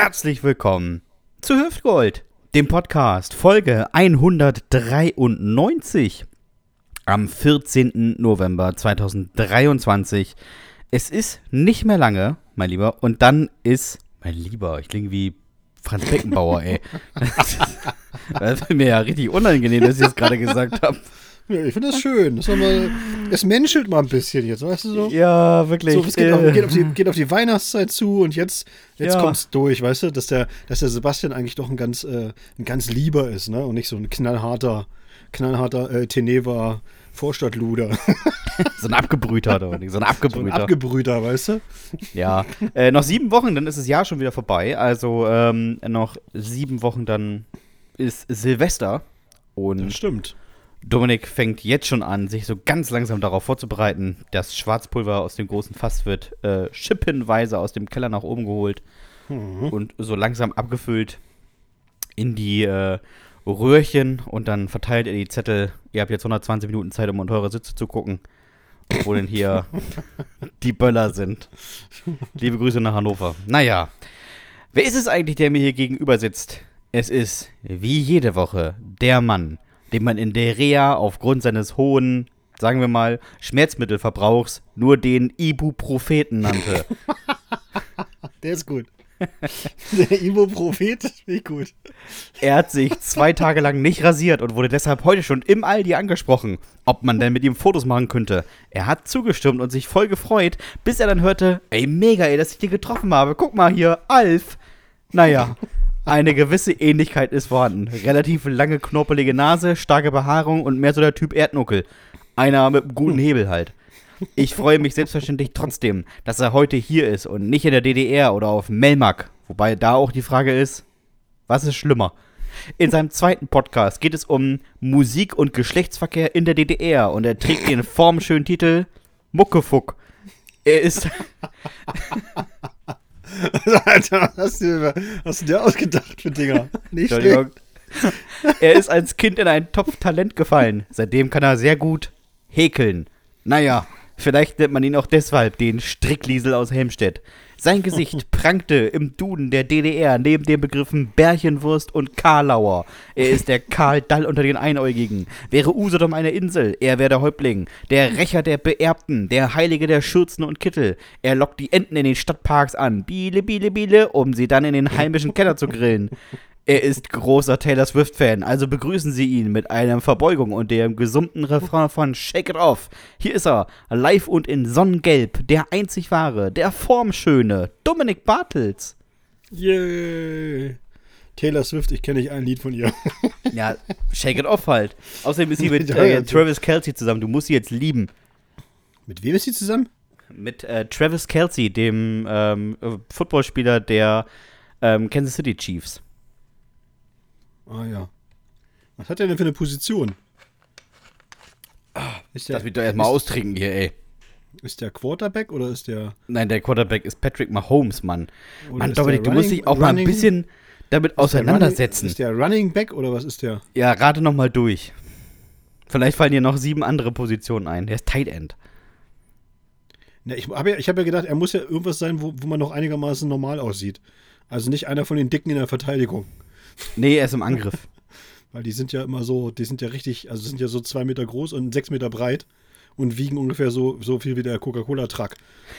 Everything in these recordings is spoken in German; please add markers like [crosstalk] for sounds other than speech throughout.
Herzlich willkommen zu Hüftgold, dem Podcast, Folge 193 am 14. November 2023. Es ist nicht mehr lange, mein Lieber, und dann ist, mein Lieber, ich klinge wie Franz Beckenbauer, ey. [laughs] Das ist mir ja richtig unangenehm, dass ich das gerade gesagt habe. Ja, ich finde das schön. Das mal, es menschelt mal ein bisschen jetzt, weißt du so? Ja, wirklich. So, es geht, auf, geht, auf die, geht, auf, die, Weihnachtszeit zu und jetzt, jetzt ja. kommt es durch, weißt du, dass der, dass der Sebastian eigentlich doch ein ganz, äh, ein ganz lieber ist, ne? Und nicht so ein knallharter, knallharter äh, Teneva Vorstadtluder. [laughs] so ein Abgebrühter, oder so ein Abgebrüter. So ein Abgebrüter, weißt du? Ja. Äh, noch sieben Wochen, dann ist das Jahr schon wieder vorbei. Also ähm, noch sieben Wochen, dann ist Silvester. Und das stimmt. Dominik fängt jetzt schon an, sich so ganz langsam darauf vorzubereiten. Das Schwarzpulver aus dem großen Fass wird äh, schippenweise aus dem Keller nach oben geholt mhm. und so langsam abgefüllt in die äh, Röhrchen und dann verteilt er die Zettel. Ihr habt jetzt 120 Minuten Zeit, um unter eure Sitze zu gucken, wo denn hier [laughs] die Böller sind. Liebe Grüße nach Hannover. Naja, wer ist es eigentlich, der mir hier gegenüber sitzt? Es ist, wie jede Woche, der Mann, den man in der Reha aufgrund seines hohen, sagen wir mal, Schmerzmittelverbrauchs nur den Ibupropheten nannte. [laughs] Der ist gut. Der Ibupropheten, finde ich gut. Er hat sich zwei Tage lang nicht rasiert und wurde deshalb heute schon im Aldi angesprochen, ob man denn mit ihm Fotos machen könnte. Er hat zugestimmt und sich voll gefreut, bis er dann hörte, ey, mega, ey, dass ich dich getroffen habe. Guck mal hier, Alf. Naja, eine gewisse Ähnlichkeit ist vorhanden. Relativ lange, knorpelige Nase, starke Behaarung und mehr so der Typ Erdnuckel. Einer mit einem guten Hebel halt. Ich freue mich selbstverständlich trotzdem, dass er heute hier ist und nicht in der DDR oder auf Melmac. Wobei da auch die Frage ist, was ist schlimmer? In seinem zweiten Podcast geht es um Musik und Geschlechtsverkehr in der DDR und er trägt den formschönen Titel Muckefuck. Er ist. [laughs] [laughs] [laughs] Alter, hast du, hast du dir ausgedacht für Dinger? [laughs] Nicht Entschuldigung. [laughs] Er ist als Kind in ein Topf-Talent gefallen. Seitdem kann er sehr gut häkeln. Naja, vielleicht nennt man ihn auch deshalb den Strickliesel aus Helmstedt. Sein Gesicht [laughs] prangte im Duden der DDR neben den Begriffen Bärchenwurst und Karlauer. Er ist der Karl Dall unter den Einäugigen. Wäre Usedom eine Insel, er wäre der Häuptling. Der Rächer der Beerbten, der Heilige der Schürzen und Kittel. Er lockt die Enten in den Stadtparks an, biele, biele, biele, um sie dann in den heimischen Keller zu grillen. Er ist großer Taylor Swift-Fan, also begrüßen Sie ihn mit einer Verbeugung und dem gesummten Refrain von Shake It Off. Hier ist er, live und in Sonnengelb, der einzig wahre, der formschöne, Dominik Bartels. Yay. Taylor Swift, ich kenne nicht ein Lied von ihr. [laughs] ja, Shake It Off halt. Außerdem ist sie [laughs] mit äh, Travis Kelsey zusammen, du musst sie jetzt lieben. Mit wem ist sie zusammen? Mit äh, Travis Kelsey, dem ähm, Footballspieler der ähm, Kansas City Chiefs. Ah ja. Was hat er denn für eine Position? Ah, ist der, Lass mich doch erstmal austrinken hier, ey. Ist der Quarterback oder ist der. Nein, der Quarterback ist Patrick Mahomes, Mann. Oder Mann, Dominik, du musst dich auch running, mal ein bisschen damit ist auseinandersetzen. Der running, ist der Running Back oder was ist der? Ja, rate nochmal durch. Vielleicht fallen dir noch sieben andere Positionen ein. Der ist Tight End. Na, ich habe ja, hab ja gedacht, er muss ja irgendwas sein, wo, wo man noch einigermaßen normal aussieht. Also nicht einer von den Dicken in der Verteidigung. Nee, er ist im Angriff. [laughs] Weil die sind ja immer so, die sind ja richtig, also sind ja so zwei Meter groß und sechs Meter breit und wiegen ungefähr so, so viel wie der Coca-Cola-Truck.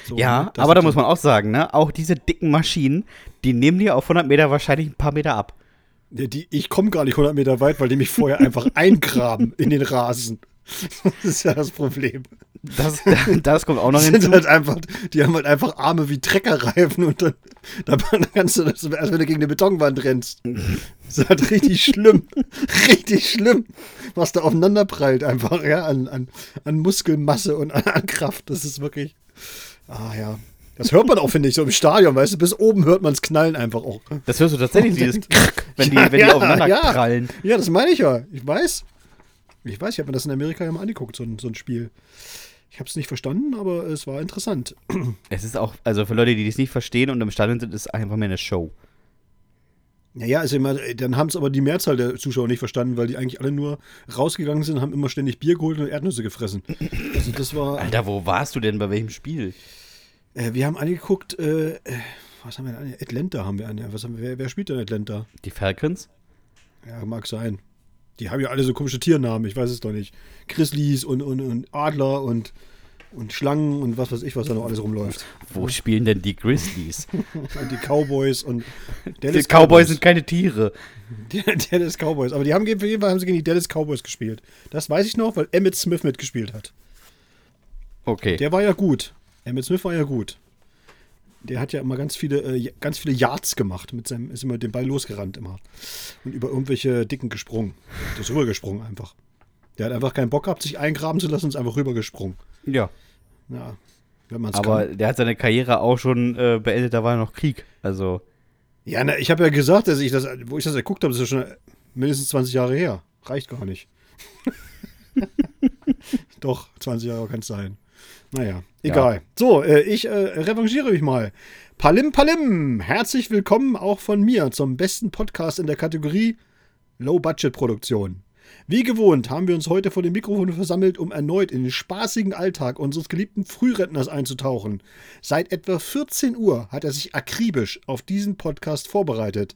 So, ja, aber da muss man auch sagen, ne, auch diese dicken Maschinen, die nehmen dir auf 100 Meter wahrscheinlich ein paar Meter ab. Ja, die, ich komme gar nicht 100 Meter weit, weil die mich vorher einfach eingraben in den Rasen. Das ist ja das Problem. Das, [laughs] das kommt auch noch hinzu. Halt einfach, die haben halt einfach Arme wie Treckerreifen und dann, dann kannst du das, als wenn du gegen eine Betonwand rennst. Das ist halt richtig schlimm. [laughs] richtig schlimm, was da aufeinander prallt einfach, ja, an, an, an Muskelmasse und an, an Kraft. Das ist wirklich. Ah ja. Das hört man auch, finde ich, so im Stadion, weißt du, bis oben hört man es knallen einfach auch. Das hörst du tatsächlich, dieses [laughs] wenn die, wenn ja, die aufeinander ja. prallen. Ja, das meine ich ja. Ich weiß. Ich weiß, ich habe mir das in Amerika ja mal angeguckt, so ein, so ein Spiel. Ich habe es nicht verstanden, aber es war interessant. [clears throat] Es ist auch, also für Leute, die das nicht verstehen und im Stadion sind, ist es einfach mehr eine Show. Naja, also immer, dann haben es aber die Mehrzahl der Zuschauer nicht verstanden, weil die eigentlich alle nur rausgegangen sind, haben immer ständig Bier geholt und Erdnüsse gefressen. Also das war. [laughs] Alter, wo warst du denn bei welchem Spiel? Äh, wir haben angeguckt, äh, was haben wir denn? Atlanta haben wir an. Was haben wir, wer, wer spielt denn Atlanta? Die Falcons? Ja, mag sein. Die haben ja alle so komische Tiernamen, ich weiß es doch nicht. Grizzlies und, und, und Adler und, und Schlangen und was weiß ich, was da noch alles rumläuft. Wo spielen denn die Grizzlies? [laughs] Und die Cowboys und die Cowboys sind keine Tiere. Die [laughs] Dallas Cowboys. Aber die haben auf jeden Fall haben sie gegen die Dallas Cowboys gespielt. Das weiß ich noch, weil Emmett Smith mitgespielt hat. Okay. Der war ja gut. Emmett Smith war ja gut. Der hat ja immer ganz viele, äh, ganz viele Yards gemacht. Mit seinem, ist immer den Ball losgerannt immer. Und über irgendwelche Dicken gesprungen. Der ist rübergesprungen einfach. Der hat einfach keinen Bock gehabt, sich eingraben zu lassen und ist einfach rübergesprungen. Ja. Ja, wenn man es Aber kann. der hat seine Karriere auch schon äh, beendet, da war noch Krieg. Also, Ja, na, ich habe ja gesagt, dass ich das, wo ich das geguckt habe, ist ja schon mindestens 20 Jahre her. Reicht gar nicht. [laughs] Doch, 20 Jahre kann es sein. Naja, egal. So, äh, ich äh, revanchiere mich mal. Palim Palim, herzlich willkommen auch von mir zum besten Podcast in der Kategorie Low-Budget-Produktion. Wie gewohnt haben wir uns heute vor dem Mikrofon versammelt, um erneut in den spaßigen Alltag unseres geliebten Frührentners einzutauchen. Seit etwa 14 Uhr hat er sich akribisch auf diesen Podcast vorbereitet.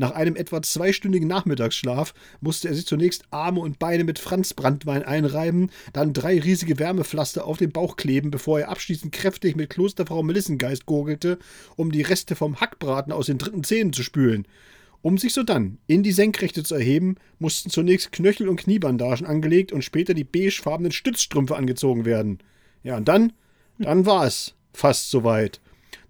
Nach einem etwa zweistündigen Nachmittagsschlaf musste er sich zunächst Arme und Beine mit Franzbranntwein einreiben, dann drei riesige Wärmepflaster auf den Bauch kleben, bevor er abschließend kräftig mit Klosterfrau Melissengeist gurgelte, um die Reste vom Hackbraten aus den dritten Zähnen zu spülen. Um sich sodann in die Senkrechte zu erheben, mussten zunächst Knöchel- und Kniebandagen angelegt und später die beigefarbenen Stützstrümpfe angezogen werden. Ja, und dann, dann war es fast soweit.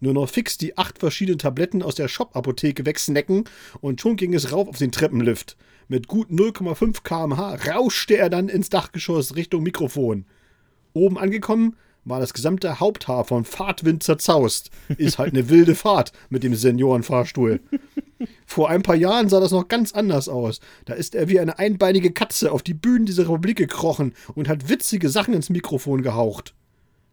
Nur noch fix die acht verschiedenen Tabletten aus der Shop-Apotheke wegsnacken und schon ging es rauf auf den Treppenlift. Mit gut 0,5 km/h rauschte er dann ins Dachgeschoss Richtung Mikrofon. Oben angekommen war das gesamte Haupthaar von Fahrtwind zerzaust. Ist halt eine wilde Fahrt mit dem Seniorenfahrstuhl. Vor ein paar Jahren sah das noch ganz anders aus. Da ist er wie eine einbeinige Katze auf die Bühnen dieser Republik gekrochen und hat witzige Sachen ins Mikrofon gehaucht.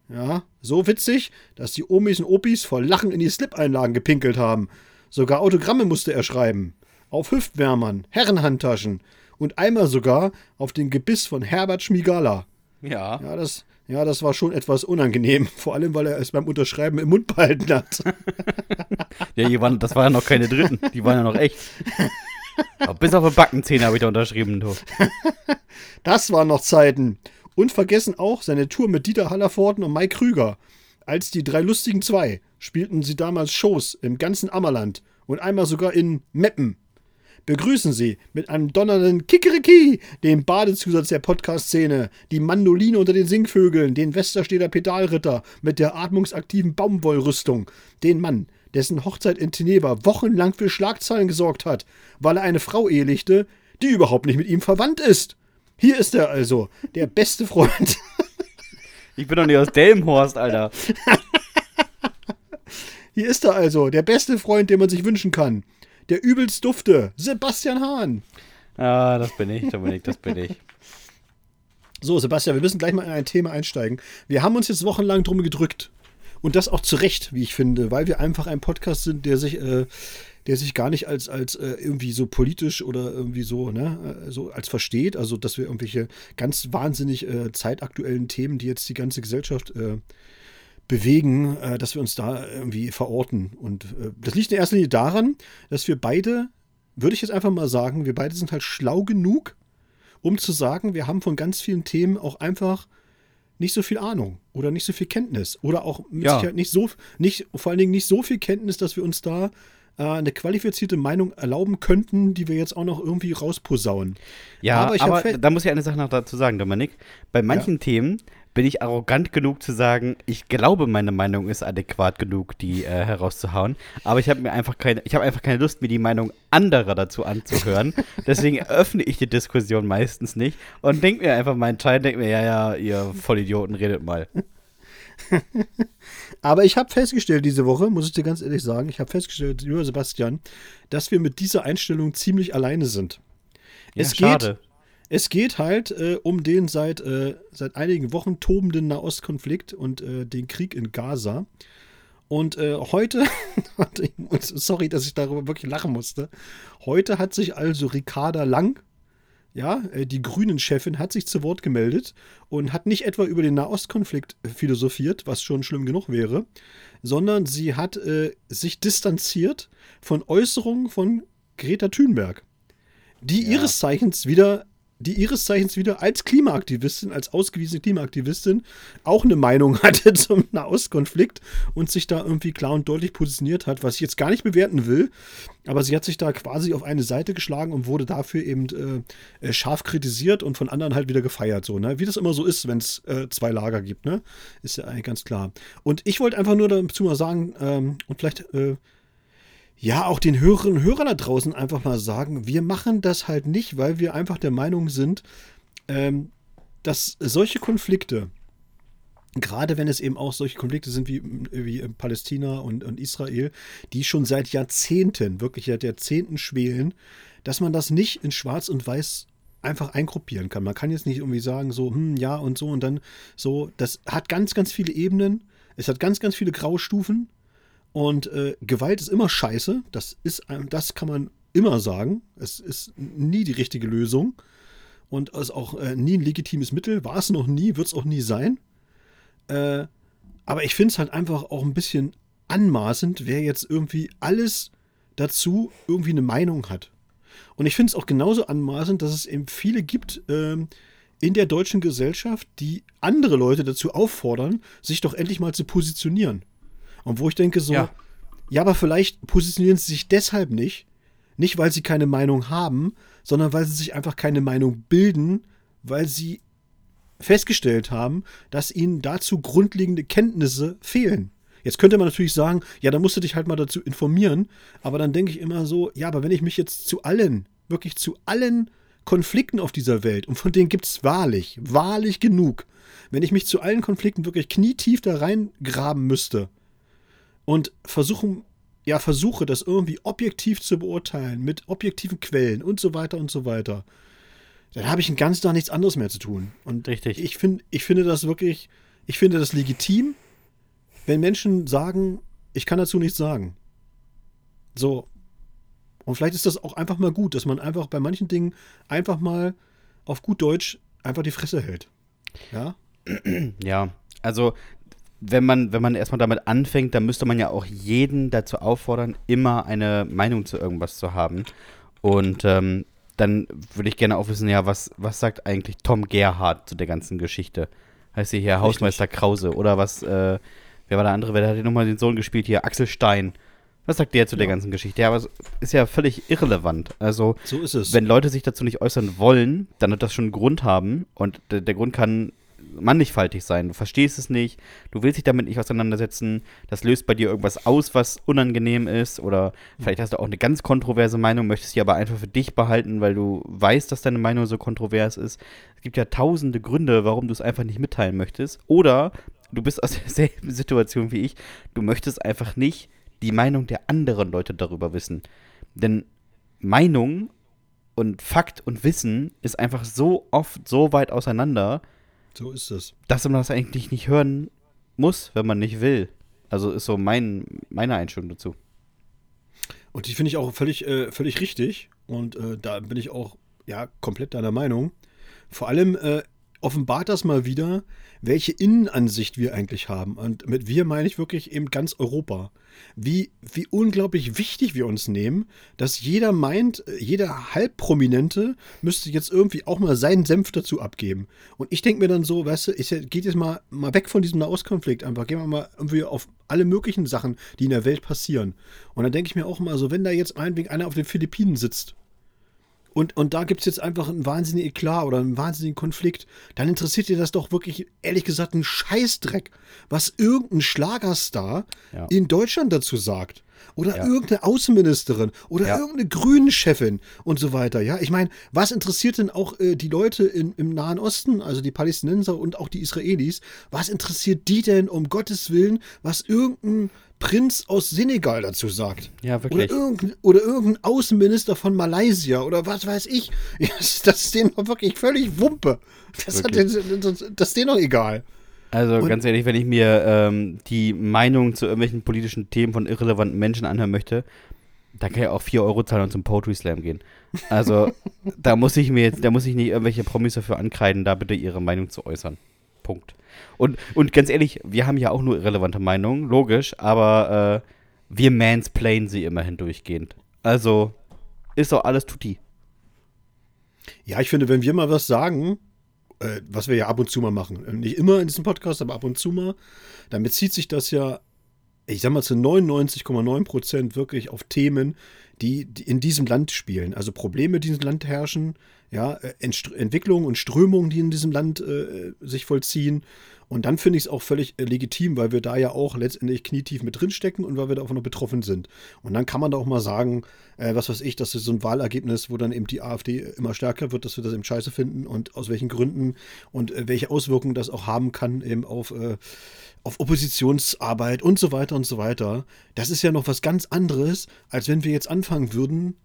Ja, so witzig, dass die Omis und Opis vor Lachen in die Slip-Einlagen gepinkelt haben. Sogar Autogramme musste er schreiben. Auf Hüftwärmern, Herrenhandtaschen und einmal sogar auf den Gebiss von Herbert Schmigala. ja. Ja, das, ja, das war schon etwas unangenehm, [laughs] vor allem weil er es beim Unterschreiben im Mund behalten hat. Ja, die waren, das waren ja noch keine Dritten. Die waren ja noch echt. [laughs] Aber bis auf die Backenzähne habe ich da unterschrieben, du. Das waren noch Zeiten. Und vergessen auch seine Tour mit Dieter Hallervorden und Mike Krüger. Als die drei lustigen zwei spielten sie damals Shows im ganzen Ammerland und einmal sogar in Meppen. Begrüßen Sie mit einem donnernden Kikeriki den Badezusatz der Podcast-Szene, die Mandoline unter den Singvögeln, den Westersteder Pedalritter mit der atmungsaktiven Baumwollrüstung, den Mann, dessen Hochzeit in Teneva wochenlang für Schlagzeilen gesorgt hat, weil er eine Frau ehelichte, die überhaupt nicht mit ihm verwandt ist. Hier ist er also, der beste Freund. Ich bin doch nicht aus Delmenhorst, Alter. Hier ist er also, der beste Freund, den man sich wünschen kann. Der übelst dufte, Sebastian Hahn. Ah, das bin ich, Dominik, das bin ich. So, Sebastian, wir müssen gleich mal in ein Thema einsteigen. Wir haben uns jetzt wochenlang drum gedrückt. Und das auch zu Recht, wie ich finde, weil wir einfach ein Podcast sind, der sich, äh, der sich gar nicht als, als äh, irgendwie so politisch oder irgendwie so, ne, äh, so als versteht. Also, dass wir irgendwelche ganz wahnsinnig äh, zeitaktuellen Themen, die jetzt die ganze Gesellschaft äh, bewegen, äh, dass wir uns da irgendwie verorten. Und äh, das liegt in erster Linie daran, dass wir beide, würde ich jetzt einfach mal sagen, wir beide sind halt schlau genug, um zu sagen, wir haben von ganz vielen Themen auch einfach nicht so viel Ahnung oder nicht so viel Kenntnis oder auch mit Ja. Sicherheit nicht so, nicht, vor allen Dingen nicht so viel Kenntnis, dass wir uns da äh, eine qualifizierte Meinung erlauben könnten, die wir jetzt auch noch irgendwie rausposaunen. Ja, Aber aber, da muss ich eine Sache noch dazu sagen, Dominik. Bei manchen Themen bin ich arrogant genug zu sagen, ich glaube, meine Meinung ist adäquat genug, die äh, herauszuhauen. Aber ich habe mir einfach keine, ich habe einfach keine Lust, mir die Meinung anderer dazu anzuhören. [laughs] Deswegen öffne ich die Diskussion meistens nicht und denke mir einfach meinen Teil, denke mir, ja, ja, ihr Vollidioten, redet mal. [laughs] Aber ich habe festgestellt diese Woche, muss ich dir ganz ehrlich sagen, ich habe festgestellt, lieber Sebastian, dass wir mit dieser Einstellung ziemlich alleine sind. Ja, es, schade. geht, es geht halt äh, um den seit, äh, seit einigen Wochen tobenden Nahostkonflikt und äh, den Krieg in Gaza. Und äh, heute, [laughs] und sorry, dass ich darüber wirklich lachen musste, heute hat sich also Ricarda Lang, ja, äh, die Grünen-Chefin hat sich zu Wort gemeldet und hat nicht etwa über den Nahostkonflikt philosophiert, was schon schlimm genug wäre, sondern sie hat äh, sich distanziert von Äußerungen von Greta Thunberg, die Ja. ihres Zeichens wieder die ihres Zeichens wieder als Klimaaktivistin, als ausgewiesene Klimaaktivistin auch eine Meinung [laughs] hatte zum Nahostkonflikt und sich da irgendwie klar und deutlich positioniert hat, was ich jetzt gar nicht bewerten will, aber sie hat sich da quasi auf eine Seite geschlagen und wurde dafür eben äh, äh, scharf kritisiert und von anderen halt wieder gefeiert, so, ne? Wie das immer so ist, wenn es äh, zwei Lager gibt, ne? Ist ja eigentlich ganz klar. Und ich wollte einfach nur dazu mal sagen, ähm, und vielleicht äh, ja, auch den Hörerinnen und Hörern da draußen einfach mal sagen, wir machen das halt nicht, weil wir einfach der Meinung sind, ähm, dass solche Konflikte, gerade wenn es eben auch solche Konflikte sind wie, wie in Palästina und, und Israel, die schon seit Jahrzehnten, wirklich seit Jahrzehnten schwelen, dass man das nicht in Schwarz und Weiß einfach eingruppieren kann. Man kann jetzt nicht irgendwie sagen, so, hm, ja und so und dann so. Das hat ganz, ganz viele Ebenen. Es hat ganz, ganz viele Graustufen. Und äh, Gewalt ist immer scheiße. Das ist, ein- das kann man immer sagen. Es ist nie die richtige Lösung. Und ist auch äh, nie ein legitimes Mittel. War es noch nie, wird es auch nie sein. Äh, aber ich finde es halt einfach auch ein bisschen anmaßend, wer jetzt irgendwie alles dazu irgendwie eine Meinung hat. Und ich finde es auch genauso anmaßend, dass es eben viele gibt ähm, in der deutschen Gesellschaft, die andere Leute dazu auffordern, sich doch endlich mal zu positionieren. Und wo ich denke so, ja, Ja. aber vielleicht positionieren sie sich deshalb nicht, nicht weil sie keine Meinung haben, sondern weil sie sich einfach keine Meinung bilden, weil sie festgestellt haben, dass ihnen dazu grundlegende Kenntnisse fehlen. Jetzt könnte man natürlich sagen, ja, dann musst du dich halt mal dazu informieren, aber dann denke ich immer so, ja, aber wenn ich mich jetzt zu allen, wirklich zu allen Konflikten auf dieser Welt, und von denen gibt es wahrlich, wahrlich genug, wenn ich mich zu allen Konflikten wirklich knietief da reingraben müsste und versuchen, ja, versuche, das irgendwie objektiv zu beurteilen, mit objektiven Quellen und so weiter und so weiter, dann habe ich ein ganz da nichts anderes mehr zu tun. Und Richtig. ich, find, ich finde das wirklich, ich finde das legitim, wenn Menschen sagen, ich kann dazu nichts sagen. So. Und vielleicht ist das auch einfach mal gut, dass man einfach bei manchen Dingen einfach mal auf gut Deutsch einfach die Fresse hält. Ja? Ja, also wenn man, wenn man erstmal damit anfängt, dann müsste man ja auch jeden dazu auffordern, immer eine Meinung zu irgendwas zu haben. Und ähm, dann würde ich gerne auch wissen, ja, was, was sagt eigentlich Tom Gerhardt zu der ganzen Geschichte? Heißt hier hier Hausmeister Krause oder was, äh, wer war der andere, wer hat hier nochmal den Sohn gespielt hier? Axel Stein. Was sagt der zu der Ja. ganzen Geschichte? Ja, aber es ist ja völlig irrelevant. Also, So wenn Leute sich dazu nicht äußern wollen, dann wird das schon einen Grund haben. Und der, der Grund kann mannigfaltig sein. Du verstehst es nicht, du willst dich damit nicht auseinandersetzen, das löst bei dir irgendwas aus, was unangenehm ist. Oder vielleicht hast du auch eine ganz kontroverse Meinung, möchtest die aber einfach für dich behalten, weil du weißt, dass deine Meinung so kontrovers ist. Es gibt ja tausende Gründe, warum du es einfach nicht mitteilen möchtest. Oder du bist aus [laughs] derselben Situation wie ich, du möchtest einfach nicht die Meinung der anderen Leute darüber wissen. Denn Meinung und Fakt und Wissen ist einfach so oft so weit auseinander, So ist es. dass man das eigentlich nicht hören muss, wenn man nicht will. Also ist so mein, meine Einstellung dazu. Und die finde ich auch völlig, äh, völlig richtig. Und äh, da bin ich auch ja komplett deiner Meinung. Vor allem äh, offenbart das mal wieder, welche Innenansicht wir eigentlich haben. Und mit wir meine ich wirklich eben ganz Europa. Wie, wie unglaublich wichtig wir uns nehmen, dass jeder meint, jeder Halbprominente müsste jetzt irgendwie auch mal seinen Senf dazu abgeben. Und ich denke mir dann so, weißt du, ich geht jetzt mal, mal weg von diesem Nahostkonflikt einfach. Gehen wir mal irgendwie auf alle möglichen Sachen, die in der Welt passieren. Und dann denke ich mir auch mal so, wenn da jetzt meinetwegen einer auf den Philippinen sitzt und, und da gibt es jetzt einfach einen wahnsinnigen Eklat oder einen wahnsinnigen Konflikt, dann interessiert dir das doch wirklich, ehrlich gesagt, einen Scheißdreck, was irgendein Schlagerstar Ja. in Deutschland dazu sagt. Oder Ja. irgendeine Außenministerin oder Ja. irgendeine Grünen-Chefin und so weiter. Ja, ich meine, was interessiert denn auch äh, die Leute in, im Nahen Osten, also die Palästinenser und auch die Israelis, was interessiert die denn um Gottes Willen, was irgendein Prinz aus Senegal dazu sagt? Ja, Oder wirklich. irgendein, oder irgendein Außenminister von Malaysia oder was weiß ich. [laughs] Das, das ist denen doch wirklich völlig Wumpe. Das, hat, Wirklich. das, das ist denen doch egal. Also Und- ganz ehrlich, wenn ich mir ähm, die Meinung zu irgendwelchen politischen Themen von irrelevanten Menschen anhören möchte, Da kann ich auch 4 Euro zahlen und zum Poetry Slam gehen. Also, [laughs] da muss ich mir jetzt, da muss ich nicht irgendwelche Promis dafür ankreiden, da bitte ihre Meinung zu äußern. Punkt. Und, und ganz ehrlich, wir haben ja auch nur irrelevante Meinungen, logisch, aber äh, wir mansplainen sie immerhin durchgehend. Also, ist doch alles tutti. Ja, ich finde, wenn wir mal was sagen, äh, was wir ja ab und zu mal machen, äh, nicht immer in diesem Podcast, aber ab und zu mal, dann bezieht sich das ja, ich sag mal, zu 99,9 Prozent wirklich auf Themen, die, die in diesem Land spielen. Also Probleme, die in diesem Land herrschen, ja, äh, Ent Entwicklungen und Strömungen, die in diesem Land äh, sich vollziehen. Und dann finde ich es auch völlig äh, legitim, weil wir da ja auch letztendlich knietief mit drinstecken und weil wir da auch noch betroffen sind. Und dann kann man da auch mal sagen, äh, was weiß ich, dass ist so ein Wahlergebnis, wo dann eben die AfD immer stärker wird, dass wir das eben scheiße finden und aus welchen Gründen und äh, welche Auswirkungen das auch haben kann eben auf, äh, auf Oppositionsarbeit und so weiter und so weiter. Das ist ja noch was ganz anderes, als wenn wir jetzt anfangen würden,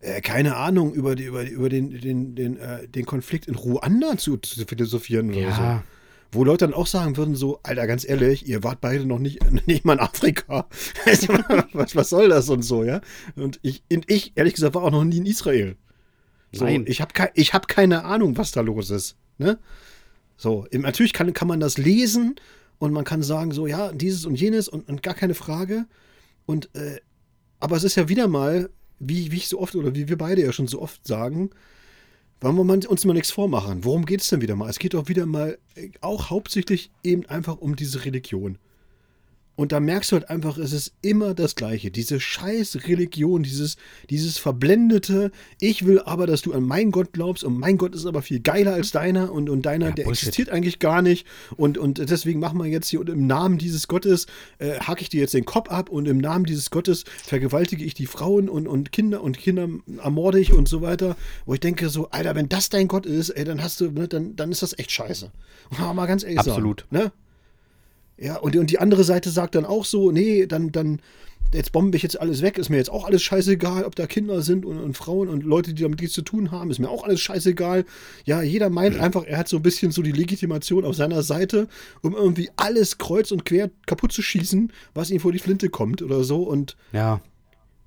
äh, keine Ahnung, über, die, über, über den, den, den, äh, den Konflikt in Ruanda zu, zu philosophieren oder Ja. so. Wo Leute dann auch sagen würden, so, Alter, ganz ehrlich, ihr wart beide noch nicht, [laughs] nicht mal in Afrika. [laughs] was, was soll das und so, ja? Und ich, und ich, ehrlich gesagt, war auch noch nie in Israel. So, Nein. Ich habe ke ich hab keine Ahnung, was da los ist. Ne? So, natürlich kann, kann man das lesen und man kann sagen, so, ja, dieses und jenes und, und gar keine Frage. Und, äh, aber es ist ja wieder mal, wie, wie ich so oft oder wie wir beide ja schon so oft sagen, wollen wir uns mal nichts vormachen. Worum geht es denn wieder mal? Es geht doch wieder mal äh, auch hauptsächlich eben einfach um diese Religion. Und da merkst du halt einfach, es ist immer das Gleiche. Diese scheiß Religion, dieses, dieses verblendete, ich will aber, dass du an meinen Gott glaubst und mein Gott ist aber viel geiler als deiner und, und deiner, Ja, der Bullshit. existiert eigentlich gar nicht. Und, und deswegen machen wir jetzt hier und im Namen dieses Gottes äh, hacke ich dir jetzt den Kopf ab und im Namen dieses Gottes vergewaltige ich die Frauen und, und Kinder und Kinder ermorde ich und so weiter. Wo ich denke so, Alter, wenn das dein Gott ist, ey, dann hast du, ne, dann, dann ist das echt scheiße. Mal ganz ehrlich Absolut. sagen. Ne? Ja, und, und die andere Seite sagt dann auch so, nee, dann, dann, jetzt bombe ich jetzt alles weg, ist mir jetzt auch alles scheißegal, ob da Kinder sind und, und Frauen und Leute, die damit nichts zu tun haben, ist mir auch alles scheißegal. Ja, jeder meint einfach, er hat so ein bisschen so die Legitimation auf seiner Seite, um irgendwie alles kreuz und quer kaputt zu schießen, was ihm vor die Flinte kommt oder so. Und, Ja.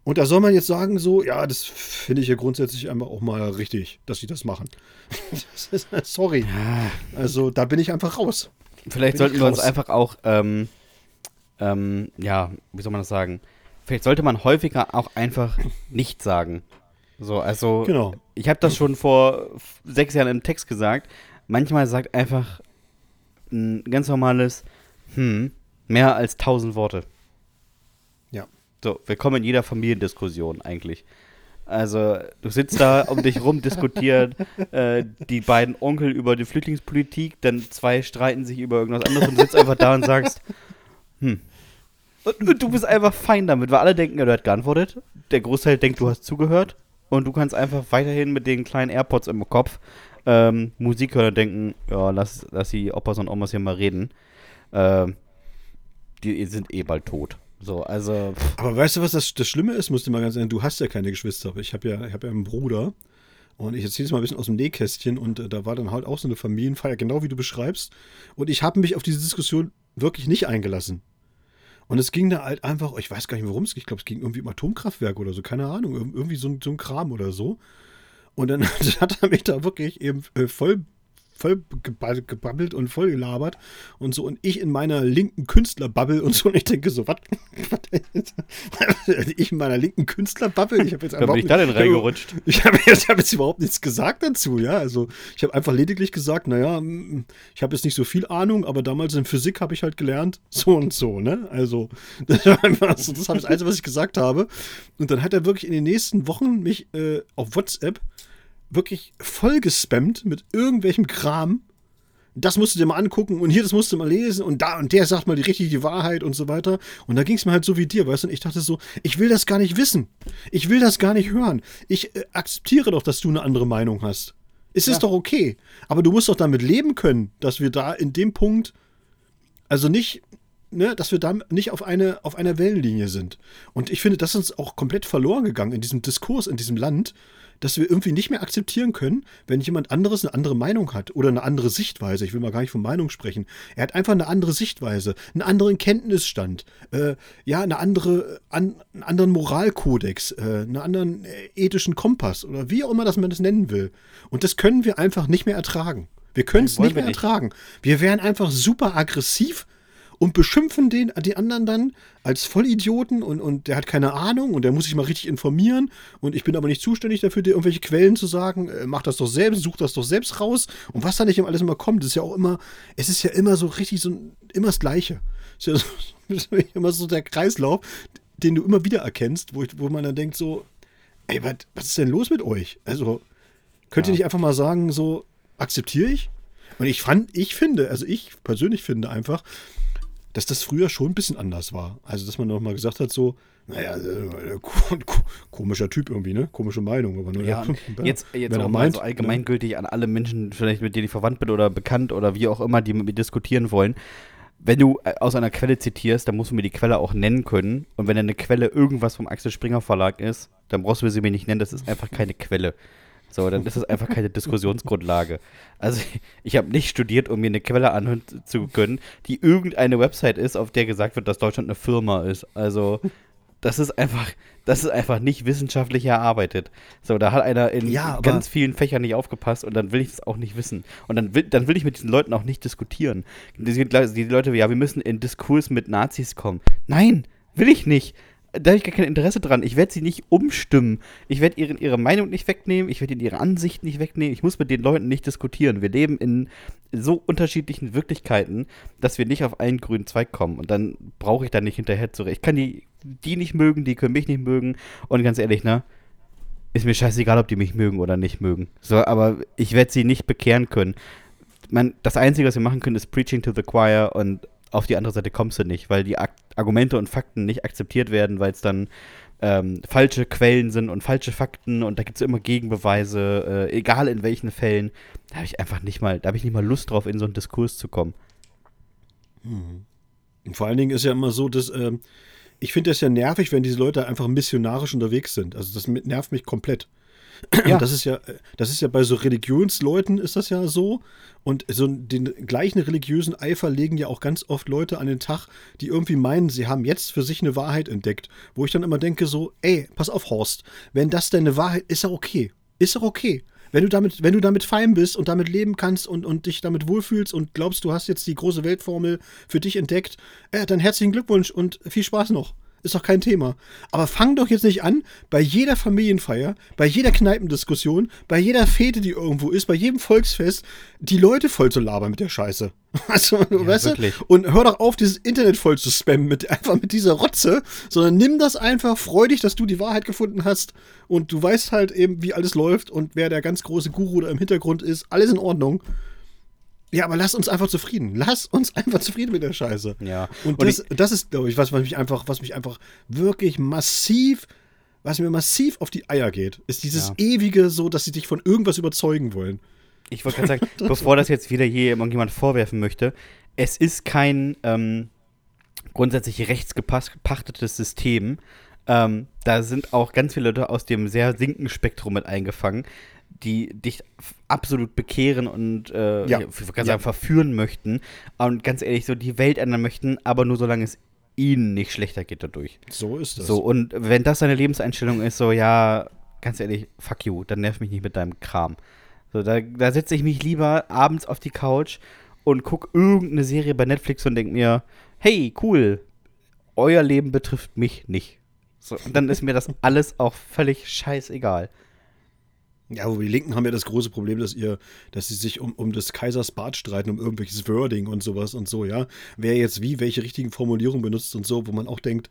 und da soll man jetzt sagen, so, ja, das finde ich ja grundsätzlich einfach auch mal richtig, dass sie das machen. [laughs] Das ist, sorry. Also da bin ich einfach raus. Vielleicht Bin sollten wir uns einfach auch, ähm, ähm, ja, wie soll man das sagen? Vielleicht sollte man häufiger auch einfach [coughs] nicht sagen. So, also, Genau. ich habe das schon vor sechs Jahren im Text gesagt. Manchmal sagt einfach ein ganz normales, hm, mehr als tausend Worte. Ja. So, willkommen in jeder Familiendiskussion eigentlich. Also, du sitzt da um dich rum, diskutieren [laughs] äh, die beiden Onkel über die Flüchtlingspolitik, dann zwei streiten sich über irgendwas anderes und sitzt einfach da und sagst, hm. Und, und du bist einfach fein damit, weil alle denken, ja, du hast geantwortet. Der Großteil denkt, du hast zugehört. Und du kannst einfach weiterhin mit den kleinen AirPods im Kopf ähm, Musik hören und denken, ja, lass, lass die Opas und Omas hier mal reden. Ähm, die sind eh bald tot. So, also. pff, Aber weißt du, was das, das Schlimme ist, musst du mal ganz sagen, du hast ja keine Geschwister, ich habe ja, ich hab ja einen Bruder und ich erzähle es mal ein bisschen aus dem Nähkästchen und äh, da war dann halt auch so eine Familienfeier, genau wie du beschreibst und ich habe mich auf diese Diskussion wirklich nicht eingelassen. Und es ging da halt einfach, ich weiß gar nicht, worum es ging, ich glaube, es ging irgendwie um Atomkraftwerke oder so, keine Ahnung, ir- irgendwie so, ein- so ein Kram oder so. Und dann [laughs] hat er mich da wirklich eben äh, voll, voll geba- gebabbelt und voll gelabert und so. Und ich in meiner linken Künstlerbubble und so. Und ich denke so, was? [laughs] ich in meiner linken Künstlerbubble? Ich habe jetzt Da bin ich da denn [laughs] habe- reingerutscht. Ich habe jetzt, hab jetzt überhaupt nichts gesagt dazu, ja. Also ich habe einfach lediglich gesagt, naja, mm, ich habe jetzt nicht so viel Ahnung, aber damals in Physik habe ich halt gelernt, so und so, ne? Also, [laughs] das war einfach so, das war das Einzige, was ich gesagt habe. Und dann hat er wirklich in den nächsten Wochen mich äh, auf WhatsApp wirklich voll gespammt mit irgendwelchem Kram. Das musst du dir mal angucken und hier, das musst du mal lesen und da und der sagt mal die richtige Wahrheit und so weiter. Und da ging es mir halt so wie dir, weißt du, und ich dachte so, ich will das gar nicht wissen. Ich will das gar nicht hören. Ich äh, akzeptiere doch, dass du eine andere Meinung hast. Es ist Ja. doch okay. Aber du musst doch damit leben können, dass wir da in dem Punkt, also nicht, ne, dass wir da nicht auf, eine, auf einer Wellenlinie sind. Und ich finde, das ist uns auch komplett verloren gegangen in diesem Diskurs, in diesem Land, dass wir irgendwie nicht mehr akzeptieren können, wenn jemand anderes eine andere Meinung hat oder eine andere Sichtweise. Ich will mal gar nicht von Meinung sprechen. Er hat einfach eine andere Sichtweise, einen anderen Kenntnisstand, äh, ja, eine andere, an, einen anderen Moralkodex, äh, einen anderen äh, ethischen Kompass oder wie auch immer das man das nennen will. Und das können wir einfach nicht mehr ertragen. Wir können es nicht mehr nicht. ertragen. Wir wären einfach super aggressiv und beschimpfen den, die anderen dann als Vollidioten und, und der hat keine Ahnung und der muss sich mal richtig informieren und ich bin aber nicht zuständig dafür, dir irgendwelche Quellen zu sagen, äh, mach das doch selbst, such das doch selbst raus und was da nicht alles immer kommt, ist ja auch immer, es ist ja immer so richtig so, immer das Gleiche. Ist ja so, [laughs] immer so der Kreislauf, den du immer wieder erkennst, wo, ich, wo man dann denkt so, ey, was, was ist denn los mit euch? Also, könnt ihr nicht einfach mal sagen, so, akzeptiere ich? Und ich fand, ich finde, also ich persönlich finde einfach, dass das früher schon ein bisschen anders war. Also, dass man noch mal gesagt hat, so, naja, äh, komischer Typ irgendwie, ne? Komische Meinung. Aber nur ja, der, [laughs] jetzt jetzt auch mal so ne? allgemeingültig ne? an alle Menschen, vielleicht mit denen ich verwandt bin oder bekannt oder wie auch immer, die mit mir diskutieren wollen. Wenn du äh, aus einer Quelle zitierst, dann musst du mir die Quelle auch nennen können. Und wenn eine Quelle irgendwas vom Axel Springer Verlag ist, dann brauchst du sie mir nicht nennen. Das ist einfach keine Quelle. So, dann ist es einfach keine Diskussionsgrundlage. Also ich habe nicht studiert, um mir eine Quelle anhören zu können, die irgendeine Website ist, auf der gesagt wird, dass Deutschland eine Firma ist. Also das ist einfach, das ist einfach nicht wissenschaftlich erarbeitet. So, da hat einer in ja, ganz vielen Fächern nicht aufgepasst und dann will ich das auch nicht wissen. Und dann will, dann will ich mit diesen Leuten auch nicht diskutieren. Die, die Leute, ja, wir müssen in Diskurs mit Nazis kommen. Nein, will ich nicht da habe ich gar kein Interesse dran. Ich werde sie nicht umstimmen. Ich werde ihre, ihre Meinung nicht wegnehmen. Ich werde ihnen ihre Ansicht nicht wegnehmen. Ich muss mit den Leuten nicht diskutieren. Wir leben in so unterschiedlichen Wirklichkeiten, dass wir nicht auf einen grünen Zweig kommen. Und dann brauche ich da nicht hinterher zu. Ich kann die, die nicht mögen, die können mich nicht mögen. Und ganz ehrlich, ne? Ist mir scheißegal, ob die mich mögen oder nicht mögen. So, aber ich werde sie nicht bekehren können. Man, das Einzige, was wir machen können, ist Preaching to the Choir und auf die andere Seite kommst du nicht, weil die Ak Argumente und Fakten nicht akzeptiert werden, weil es dann ähm, falsche Quellen sind und falsche Fakten und da gibt es immer Gegenbeweise, äh, egal in welchen Fällen. Da habe ich einfach nicht mal, da habe ich nicht mal Lust drauf, in so einen Diskurs zu kommen. Mhm. Und vor allen Dingen ist ja immer so, dass ähm, ich finde das ja nervig, wenn diese Leute einfach missionarisch unterwegs sind. Also das nervt mich komplett. Ja. Das ist ja, das ist ja bei so Religionsleuten ist das ja so. Und so den gleichen religiösen Eifer legen ja auch ganz oft Leute an den Tag, die irgendwie meinen, sie haben jetzt für sich eine Wahrheit entdeckt. Wo ich dann immer denke so, ey, pass auf, Horst, wenn das deine Wahrheit ist, ja okay. Ist doch okay. Wenn du damit, wenn du damit fein bist und damit leben kannst und, und dich damit wohlfühlst und glaubst, du hast jetzt die große Weltformel für dich entdeckt, äh, dann herzlichen Glückwunsch und viel Spaß noch ist doch kein Thema. Aber fang doch jetzt nicht an, bei jeder Familienfeier, bei jeder Kneipendiskussion, bei jeder Fete, die irgendwo ist, bei jedem Volksfest, die Leute voll zu labern mit der Scheiße. [laughs] Also, ja, weißt du? Und hör doch auf, dieses Internet voll zu spammen, mit, [laughs] einfach mit dieser Rotze, sondern nimm das einfach, freu dich, dass du die Wahrheit gefunden hast und du weißt halt eben, wie alles läuft und wer der ganz große Guru da im Hintergrund ist, alles in Ordnung. Ja, aber lass uns einfach zufrieden. Lass uns einfach zufrieden mit der Scheiße. Ja. Und, und das, ich, das ist, glaube ich, was, was mich einfach, was mich einfach wirklich massiv, was mir massiv auf die Eier geht, ist dieses ja. ewige so, dass sie dich von irgendwas überzeugen wollen. Ich wollte gerade sagen, bevor das jetzt wieder hier irgendjemand vorwerfen möchte, es ist kein ähm, grundsätzlich rechtsgepachtetes System. Ähm, da sind auch ganz viele Leute aus dem sehr linken Spektrum mit eingefangen die dich absolut bekehren und äh, ja. ich kann sagen, verführen möchten und ganz ehrlich so die Welt ändern möchten, aber nur solange es ihnen nicht schlechter geht dadurch. So ist es. So, und wenn das deine Lebenseinstellung ist, so, ja, ganz ehrlich, fuck you, dann nerv mich nicht mit deinem Kram. So, da, da setze ich mich lieber abends auf die Couch und gucke irgendeine Serie bei Netflix und denke mir, hey, cool, euer Leben betrifft mich nicht. So, und dann ist mir das [laughs] alles auch völlig scheißegal. Ja, aber die Linken haben ja das große Problem, dass ihr, dass sie sich um, um des Kaisers Bart streiten, um irgendwelches Wording und sowas und so, ja. Wer jetzt wie welche richtigen Formulierungen benutzt und so, wo man auch denkt,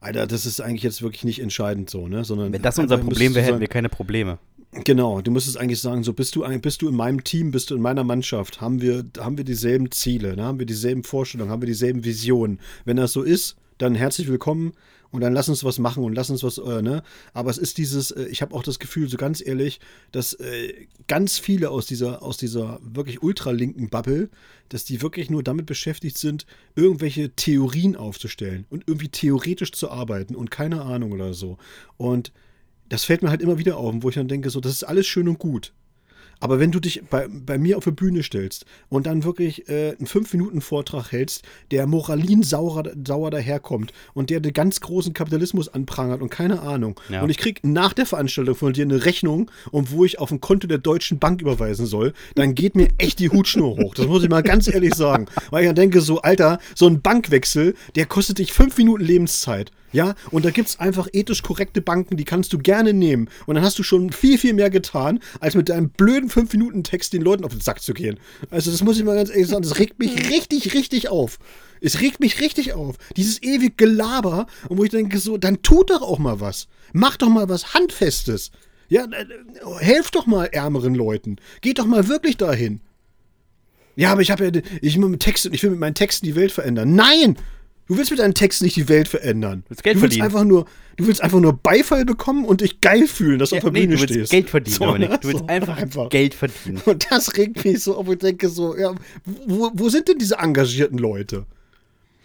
Alter, das ist eigentlich jetzt wirklich nicht entscheidend so, ne? Sondern Wenn das unser Problem wäre, hätten wir keine Probleme. Genau, du müsstest eigentlich sagen, so bist du bist du in meinem Team, bist du in meiner Mannschaft, haben wir, haben wir dieselben Ziele, ne? haben wir dieselben Vorstellungen, haben wir dieselben Visionen. Wenn das so ist, dann herzlich willkommen und dann lass uns was machen und lass uns was, äh, ne? Aber es ist dieses, äh, ich habe auch das Gefühl, so ganz ehrlich, dass äh, ganz viele aus dieser, aus dieser wirklich ultralinken Bubble, dass die wirklich nur damit beschäftigt sind, irgendwelche Theorien aufzustellen und irgendwie theoretisch zu arbeiten und keine Ahnung oder so. Und das fällt mir halt immer wieder auf, wo ich dann denke, so, das ist alles schön und gut. Aber wenn du dich bei, bei mir auf die Bühne stellst und dann wirklich äh, einen 5-Minuten-Vortrag hältst, der moralinsauer sauer daherkommt und der den ganz großen Kapitalismus anprangert und keine Ahnung. Ja. Und ich krieg nach der Veranstaltung von dir eine Rechnung, um wo ich auf ein Konto der Deutschen Bank überweisen soll, dann geht mir echt die Hutschnur hoch. Das muss ich mal ganz ehrlich sagen. Weil ich dann denke, so, Alter, so ein Bankwechsel, der kostet dich 5 Minuten Lebenszeit. Ja, und da gibt es einfach ethisch korrekte Banken, die kannst du gerne nehmen. Und dann hast du schon viel, viel mehr getan, als mit deinem blöden 5-Minuten-Text den Leuten auf den Sack zu gehen. Also, das muss ich mal ganz ehrlich sagen, das regt mich richtig, richtig auf. Es regt mich richtig auf. Dieses ewig Gelaber, und wo ich denke, so, dann tut doch auch mal was. Mach doch mal was Handfestes. Ja, äh, helft doch mal ärmeren Leuten. Geht doch mal wirklich dahin. Ja, aber ich habe ja, ich, mit Text, ich will mit meinen Texten die Welt verändern. Nein! Du willst mit deinen Texten nicht die Welt verändern. willst Geld du willst verdienen. einfach nur, du willst einfach nur Beifall bekommen und dich geil fühlen, dass du Ja, auf der nee, Bühne du willst stehst. Geld verdienen, So, Dominik. ne? Du willst So, einfach, Geld verdienen. Und das regt mich so auf. Ich denke so, ja, wo, wo sind denn diese engagierten Leute?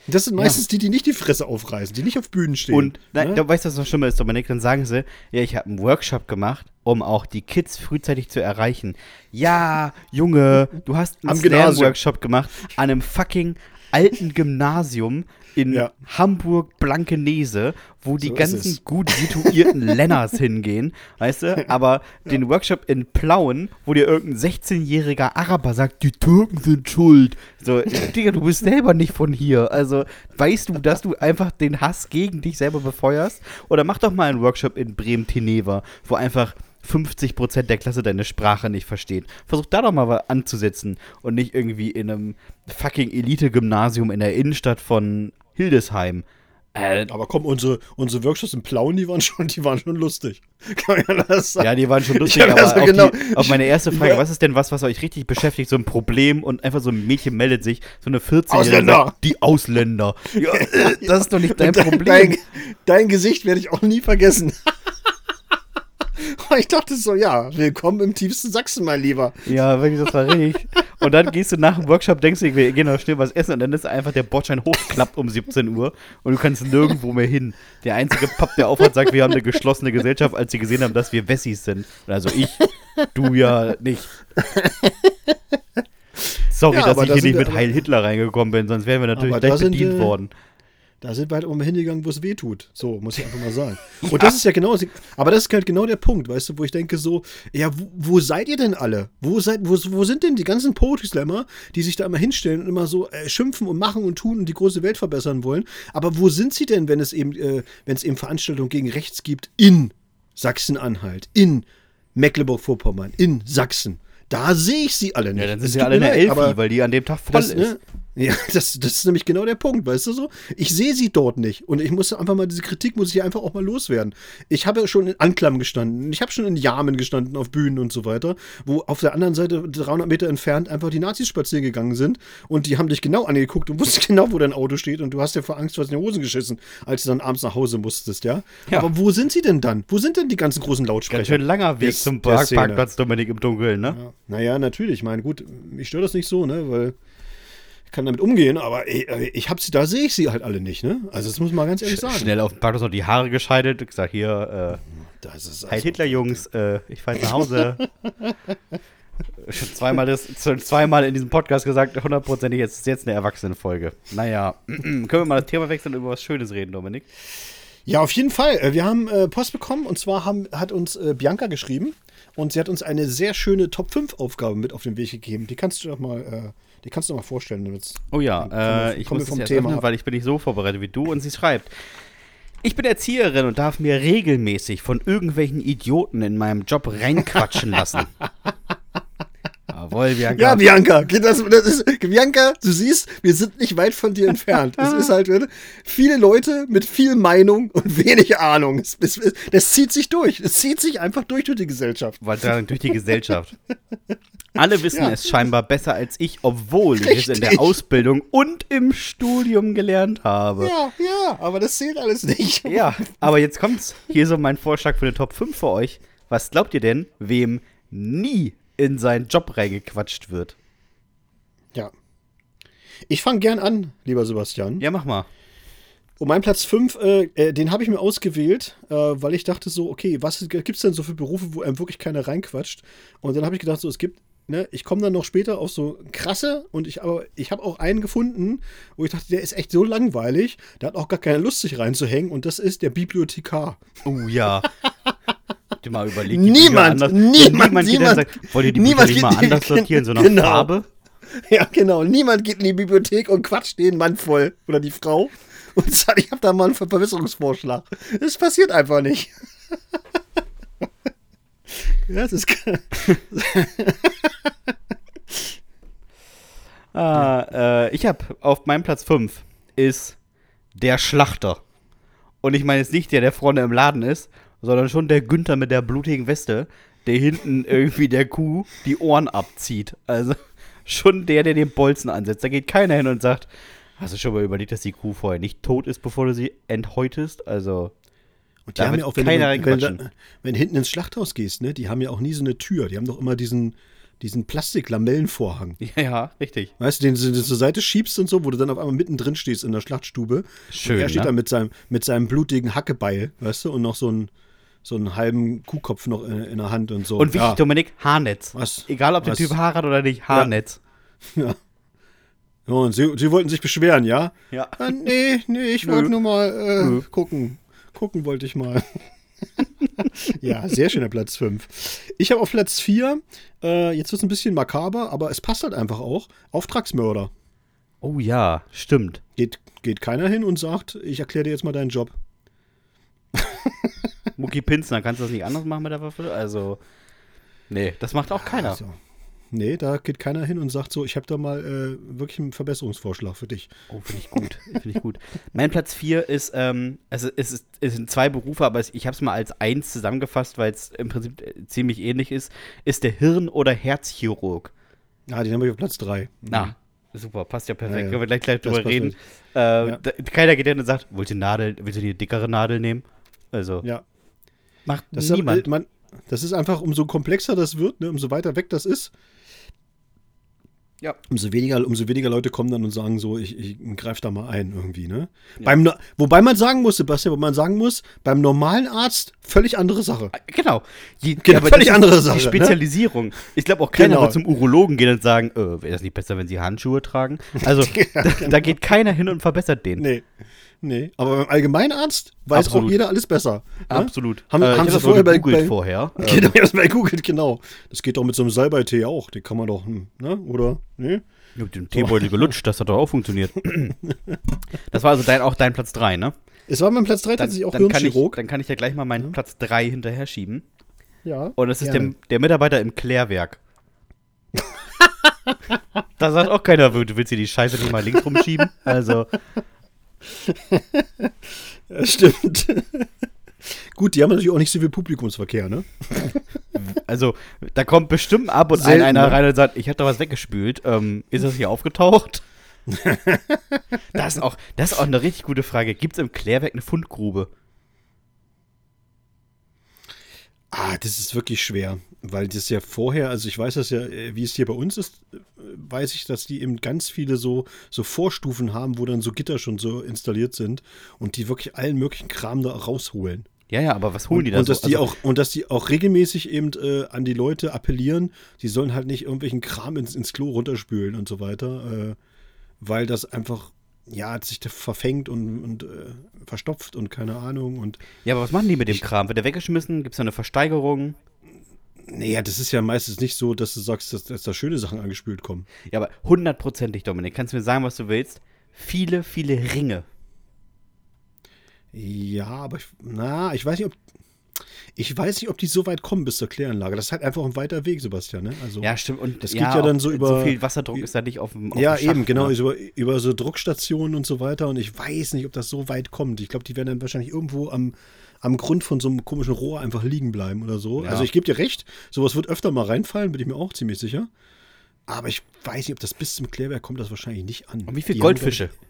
Das sind meistens die, die nicht die Fresse aufreißen, die nicht auf Bühnen stehen. Und nein, ne? da weißt du, was noch schlimmer ist, Dominik? Dann sagen sie, ja, ich habe einen Workshop gemacht, um auch die Kids frühzeitig zu erreichen. Ja, Junge, du hast einen. Slam-Workshop gemacht an einem fucking alten Gymnasium in Ja. Hamburg-Blankenese, wo die So ganzen gut situierten [laughs] Lenners hingehen, weißt du? Aber den Workshop in Plauen, wo dir irgendein 16-jähriger Araber sagt, die Türken sind schuld. So, Digga, du bist selber nicht von hier. Also, weißt du, dass du einfach den Hass gegen dich selber befeuerst? Oder mach doch mal einen Workshop in Bremen-Teneva, wo einfach 50% der Klasse deine Sprache nicht versteht. Versuch da doch mal was anzusetzen und nicht irgendwie in einem fucking Elite-Gymnasium in der Innenstadt von Hildesheim. Äh, Aber komm, unsere, unsere Workshops in Plauen, die waren schon, die waren schon lustig. [laughs] Kann man ja das sagen? ja, die waren schon lustig, Ja, aber also auf, genau. die, auf meine erste Frage, war- was ist denn was, was euch richtig beschäftigt? So ein Problem und einfach so ein Mädchen meldet sich, so eine 14 Ausländer. Die Ausländer. [laughs] Ja, das ist doch nicht dein dein- Problem. Dein, dein Gesicht werde ich auch nie vergessen. [laughs] [laughs] Ich dachte so, ja, willkommen im tiefsten Sachsen, mein Lieber. Ja, wirklich, das war richtig. Und dann gehst du nach dem Workshop, denkst du, wir gehen noch schnell was essen und dann ist einfach der Bordschein hochklappt um 17 Uhr und du kannst nirgendwo mehr hin. Der einzige Papp, der aufhat, sagt, wir haben eine geschlossene Gesellschaft, als sie gesehen haben, dass wir Wessis sind. Also ich, du ja nicht. Sorry, Ja, dass ich hier nicht mit Heil Hitler reingekommen bin, sonst wären wir natürlich gleich bedient wir- worden. Da sind wir halt auch mal hingegangen, wo es weh tut. So, muss ich einfach mal sagen. [laughs] Und das ist ja genau, aber das ist halt genau der Punkt, weißt du, wo ich denke so, ja, wo, wo seid ihr denn alle? Wo seid, wo, wo sind denn die ganzen Poetry Slammer, die sich da immer hinstellen und immer so äh, schimpfen und machen und tun und die große Welt verbessern wollen? Aber wo sind sie denn, wenn es eben, äh, wenn es eben Veranstaltungen gegen rechts gibt in Sachsen-Anhalt, in Mecklenburg-Vorpommern, in Sachsen? Da sehe ich sie alle nicht. Ja, dann sind sie alle in der Elfi, weil die an dem Tag voll das, ist. ne? Ja, das, das ist nämlich genau der Punkt, weißt du so? Ich sehe sie dort nicht. Und ich muss einfach mal, diese Kritik muss ich hier einfach auch mal loswerden. Ich habe schon in Anklam gestanden. Ich habe schon in Jamen gestanden auf Bühnen und so weiter, wo auf der anderen Seite 300 Meter entfernt einfach die Nazis spazieren gegangen sind. Und die haben dich genau angeguckt und wussten [laughs] genau, wo dein Auto steht. Und du hast dir vor Angst was in die Hosen geschissen, als du dann abends nach Hause musstest, ja? Ja. Aber wo sind sie denn dann? Wo sind denn die ganzen großen Lautsprecher? Ganz schön langer Weg zum Park. Parkplatz Dominik im Dunkeln, ne? Ja. Naja, natürlich. Ich meine, gut, mich stört das nicht so, ne? Weil ich kann damit umgehen, aber ich, ich hab sie, da sehe ich sie halt alle nicht, ne? Also das muss man ganz ehrlich sagen. Schnell auf dem Parkplatz noch die Haare gescheitelt, gesagt, hier, äh, Das ist Heil also, Hitler, Jungs, [laughs] äh, ich fahr jetzt nach Hause. Schon zweimal, das, schon zweimal in diesem Podcast gesagt, hundertprozentig, jetzt ist jetzt eine Erwachsenenfolge. Naja, [clears throat] können wir mal das Thema wechseln und über was Schönes reden, Dominik? Ja, auf jeden Fall. Äh, Wir haben äh, Post bekommen und zwar haben, hat uns äh, Bianca geschrieben und sie hat uns eine sehr schöne Top 5 Aufgabe mit auf den Weg gegeben. Die kannst du doch mal, äh, die kannst du doch mal vorstellen. damit's- Oh ja, wir- äh, ich muss es vom jetzt Thema öffnen, weil ich bin nicht so vorbereitet wie du und sie schreibt. Ich bin Erzieherin und darf mir regelmäßig von irgendwelchen Idioten in meinem Job reinquatschen lassen. [laughs] Jawohl, Bianca. Ja, Bianca, das, das ist, Bianca, du siehst, wir sind nicht weit von dir entfernt. Es ist halt viele Leute mit viel Meinung und wenig Ahnung. Es, es, das zieht sich durch. Es zieht sich einfach durch durch die Gesellschaft. weil durch die Gesellschaft. [laughs] Alle wissen Ja. es scheinbar besser als ich, obwohl ich es in der Richtig. Ausbildung und im Studium gelernt habe. Ja, ja, aber das zählt alles nicht. Ja, aber jetzt kommt's. Hier so mein Vorschlag für eine Top 5 für euch. Was glaubt ihr denn, wem nie in seinen Job reingequatscht wird? Ja. Ich fange gern an, lieber Sebastian. Ja, mach mal. Und mein Platz 5, äh, äh, den habe ich mir ausgewählt, äh, weil ich dachte so, okay, was gibt es denn so für Berufe, wo einem wirklich keiner reinquatscht? Und dann habe ich gedacht, so, es gibt, ne, ich komme dann noch später auf so krasse und ich, aber ich habe auch einen gefunden, wo ich dachte, der ist echt so langweilig, der hat auch gar keine Lust, sich reinzuhängen und das ist der Bibliothekar. Oh ja. [laughs] Habt ihr mal überlegt, Niemand, anders, niemand, niemand, niemand- sagt, wollt ihr die niemand Bücher mal anders sortieren, so nach Genau. Farbe? Ja, genau. Niemand geht in die Bibliothek und quatscht den Mann voll oder die Frau und sagt, ich habe da mal einen Ver- Verbesserungsvorschlag. Das passiert einfach nicht. [laughs] das ist. [laughs] Ah, äh, ich habe auf meinem Platz 5 ist der Schlachter. Und ich meine jetzt nicht der, der vorne im Laden ist, sondern schon der Günther mit der blutigen Weste, der hinten [laughs] irgendwie der Kuh die Ohren abzieht. Also schon der, der den Bolzen ansetzt. Da geht keiner hin und sagt, hast du schon mal überlegt, dass die Kuh vorher nicht tot ist, bevor du sie enthäutest? Also, Und Da wird keiner wenn, wenn, reinquatschen. wenn, wenn du hinten ins Schlachthaus gehst, ne, die haben ja auch nie so eine Tür. Die haben doch immer diesen, diesen Plastik-Lamellenvorhang. [laughs] ja, ja, richtig. Weißt du, den du zur Seite schiebst und so, wo du dann auf einmal mittendrin stehst in der Schlachtstube. Schön, Und er steht ne? da mit seinem, mit seinem blutigen Hackebeil, weißt du, und noch so einen, so einen halben Kuhkopf noch in, in der Hand und so. Und wichtig, ja. Dominik, Haarnetz. Was? Egal, ob der Was? Typ Haar hat oder nicht, Haarnetz. [laughs] Ja. Ja, und sie, sie wollten sich beschweren, ja? Ja. Ah, nee, nee, ich [laughs] wollte nur mal äh, Nö. gucken. Gucken wollte ich mal. [laughs] ja, sehr schöner Platz 5. Ich habe auf Platz 4, äh, jetzt wird es ein bisschen makaber, aber es passt halt einfach auch, Auftragsmörder. Oh ja, stimmt. Geht, geht keiner hin und sagt, ich erkläre dir jetzt mal deinen Job. Mucki Pinsner, kannst du das nicht anders machen mit der Waffe? Also, nee, das macht auch keiner. Also, nee, da geht keiner hin und sagt so, ich habe da mal äh, wirklich einen Verbesserungsvorschlag für dich. Oh, finde ich gut. Finde ich gut. Mein Platz 4 ist, ähm, also es, ist, es sind zwei Berufe, aber ich habe es mal als eins zusammengefasst, weil es im Prinzip äh, ziemlich ähnlich ist, ist der Hirn- oder Herzchirurg. Ja, den haben wir auf Platz 3. Na, super, passt ja perfekt. Ja, ja. Können wir gleich, gleich drüber reden. Äh, Ja. da, keiner geht hin und sagt, willst du, die Nadel, willst du die dickere Nadel nehmen? Also, Ja, macht das ist, niemand. äh, man, das ist einfach, umso komplexer das wird, ne, umso weiter weg das ist, Ja. umso weniger, umso weniger Leute kommen dann und sagen so, ich, ich greife da mal ein irgendwie, ne? Beim, No- wobei man sagen muss, Sebastian, wo man sagen muss, beim normalen Arzt völlig andere Sache. Genau. Je, Genau, aber völlig ist andere Sache, Die ne? Spezialisierung. Ich glaube auch keiner Genau. wird zum Urologen gehen und sagen, äh, wäre das nicht besser, wenn sie Handschuhe tragen? Also, [laughs] da, da geht keiner hin und verbessert den. Nee. Nee, aber beim Allgemeinarzt weiß Absolut. auch jeder alles besser. ne? Absolut. Haben, Äh, ich haben hab sie vorher bei, gegoogelt bei vorher. [laughs] Äh, Genau, ich hab's mal gegoogelt, genau. Das geht doch mit so einem Salbeitee auch. Den kann man doch, hm, ne? Oder? Nee? mit dem Teebeutel gelutscht, das hat doch auch funktioniert. [laughs] das war also dein, auch dein Platz 3, ne? Es war mein Platz 3 Dann, tatsächlich auch dann, kann ich, Hirnchirurg. dann kann ich ja gleich mal meinen Platz 3 hinterher schieben. ja. Und das ist der, der Mitarbeiter im Klärwerk. [laughs] da sagt auch keiner, du willst hier die Scheiße nicht mal links rumschieben. Also, [laughs] Ja, stimmt. [laughs] Gut, die haben natürlich auch nicht so viel Publikumsverkehr, ne? [laughs] Also, da kommt bestimmt ab und Selten, ein einer ne? rein und sagt, ich habe da was weggespült. Ähm, ist das hier aufgetaucht? das, ist auch, das ist auch eine richtig gute Frage. Gibt es im Klärwerk eine Fundgrube? Ah, das ist wirklich schwer, weil das ja vorher, also ich weiß das ja, äh, wie es hier bei uns ist, äh, weiß ich, dass die eben ganz viele so, so Vorstufen haben, wo dann so Gitter schon so installiert sind und die wirklich allen möglichen Kram da rausholen. Ja, ja, aber was holen Und, die da und so? dass die Also, auch und dass die auch regelmäßig eben äh, an die Leute appellieren, die sollen halt nicht irgendwelchen Kram ins, ins Klo runterspülen und so weiter, äh, weil das einfach ja sich da verfängt und, und äh, verstopft und keine Ahnung und ja, aber was machen die mit dem Kram? Wird der weggeschmissen? Gibt es da eine Versteigerung? Naja, das ist ja meistens nicht so, dass du sagst, dass, dass da schöne Sachen angespült kommen. Ja, aber hundertprozentig, Dominik. Kannst du mir sagen, was du willst? Viele, viele Ringe. Ja, aber ich, na, ich weiß nicht, ob ich weiß nicht, ob die so weit kommen bis zur Kläranlage. Das ist halt einfach ein weiter Weg, Sebastian. Ne? Also, Ja, stimmt. Und Das geht ja dann so über- So viel Wasserdruck ist da nicht auf dem auf ja, Schacht, eben, genau, ne? über, über so Druckstationen und so weiter. Und ich weiß nicht, ob das so weit kommt. Ich glaube, die werden dann wahrscheinlich irgendwo am, am Grund von so einem komischen Rohr einfach liegen bleiben oder so. Ja. Also ich gebe dir recht, sowas wird öfter mal reinfallen, bin ich mir auch ziemlich sicher. Aber ich weiß nicht, ob das bis zum Klärwerk kommt, das wahrscheinlich nicht an. Und wie viele haben, Goldfische? glaub ich-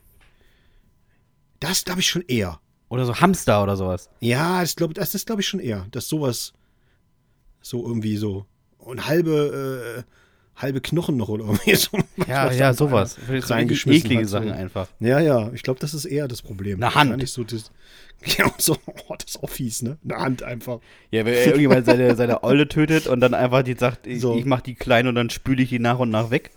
Das glaube ich schon eher. Oder so Hamster oder sowas. Ja, das glaube das ist, glaube ich, schon eher, dass sowas so irgendwie so und halbe, halbe Knochen noch oder [laughs] irgendwie so. Ja, ja, sowas. So Reingeschmissen eklige hat, so. Sachen einfach. Ja, ja, ich glaube, das ist eher das Problem. Eine Hand. Gar nicht so das, [laughs] ja, so, [laughs] oh, das ist auch fies, ne? Eine Hand einfach. Ja, wenn er irgendjemand seine, seine Olle tötet und dann einfach die sagt, ich, So. ich mach die klein und dann spüle ich die nach und nach weg.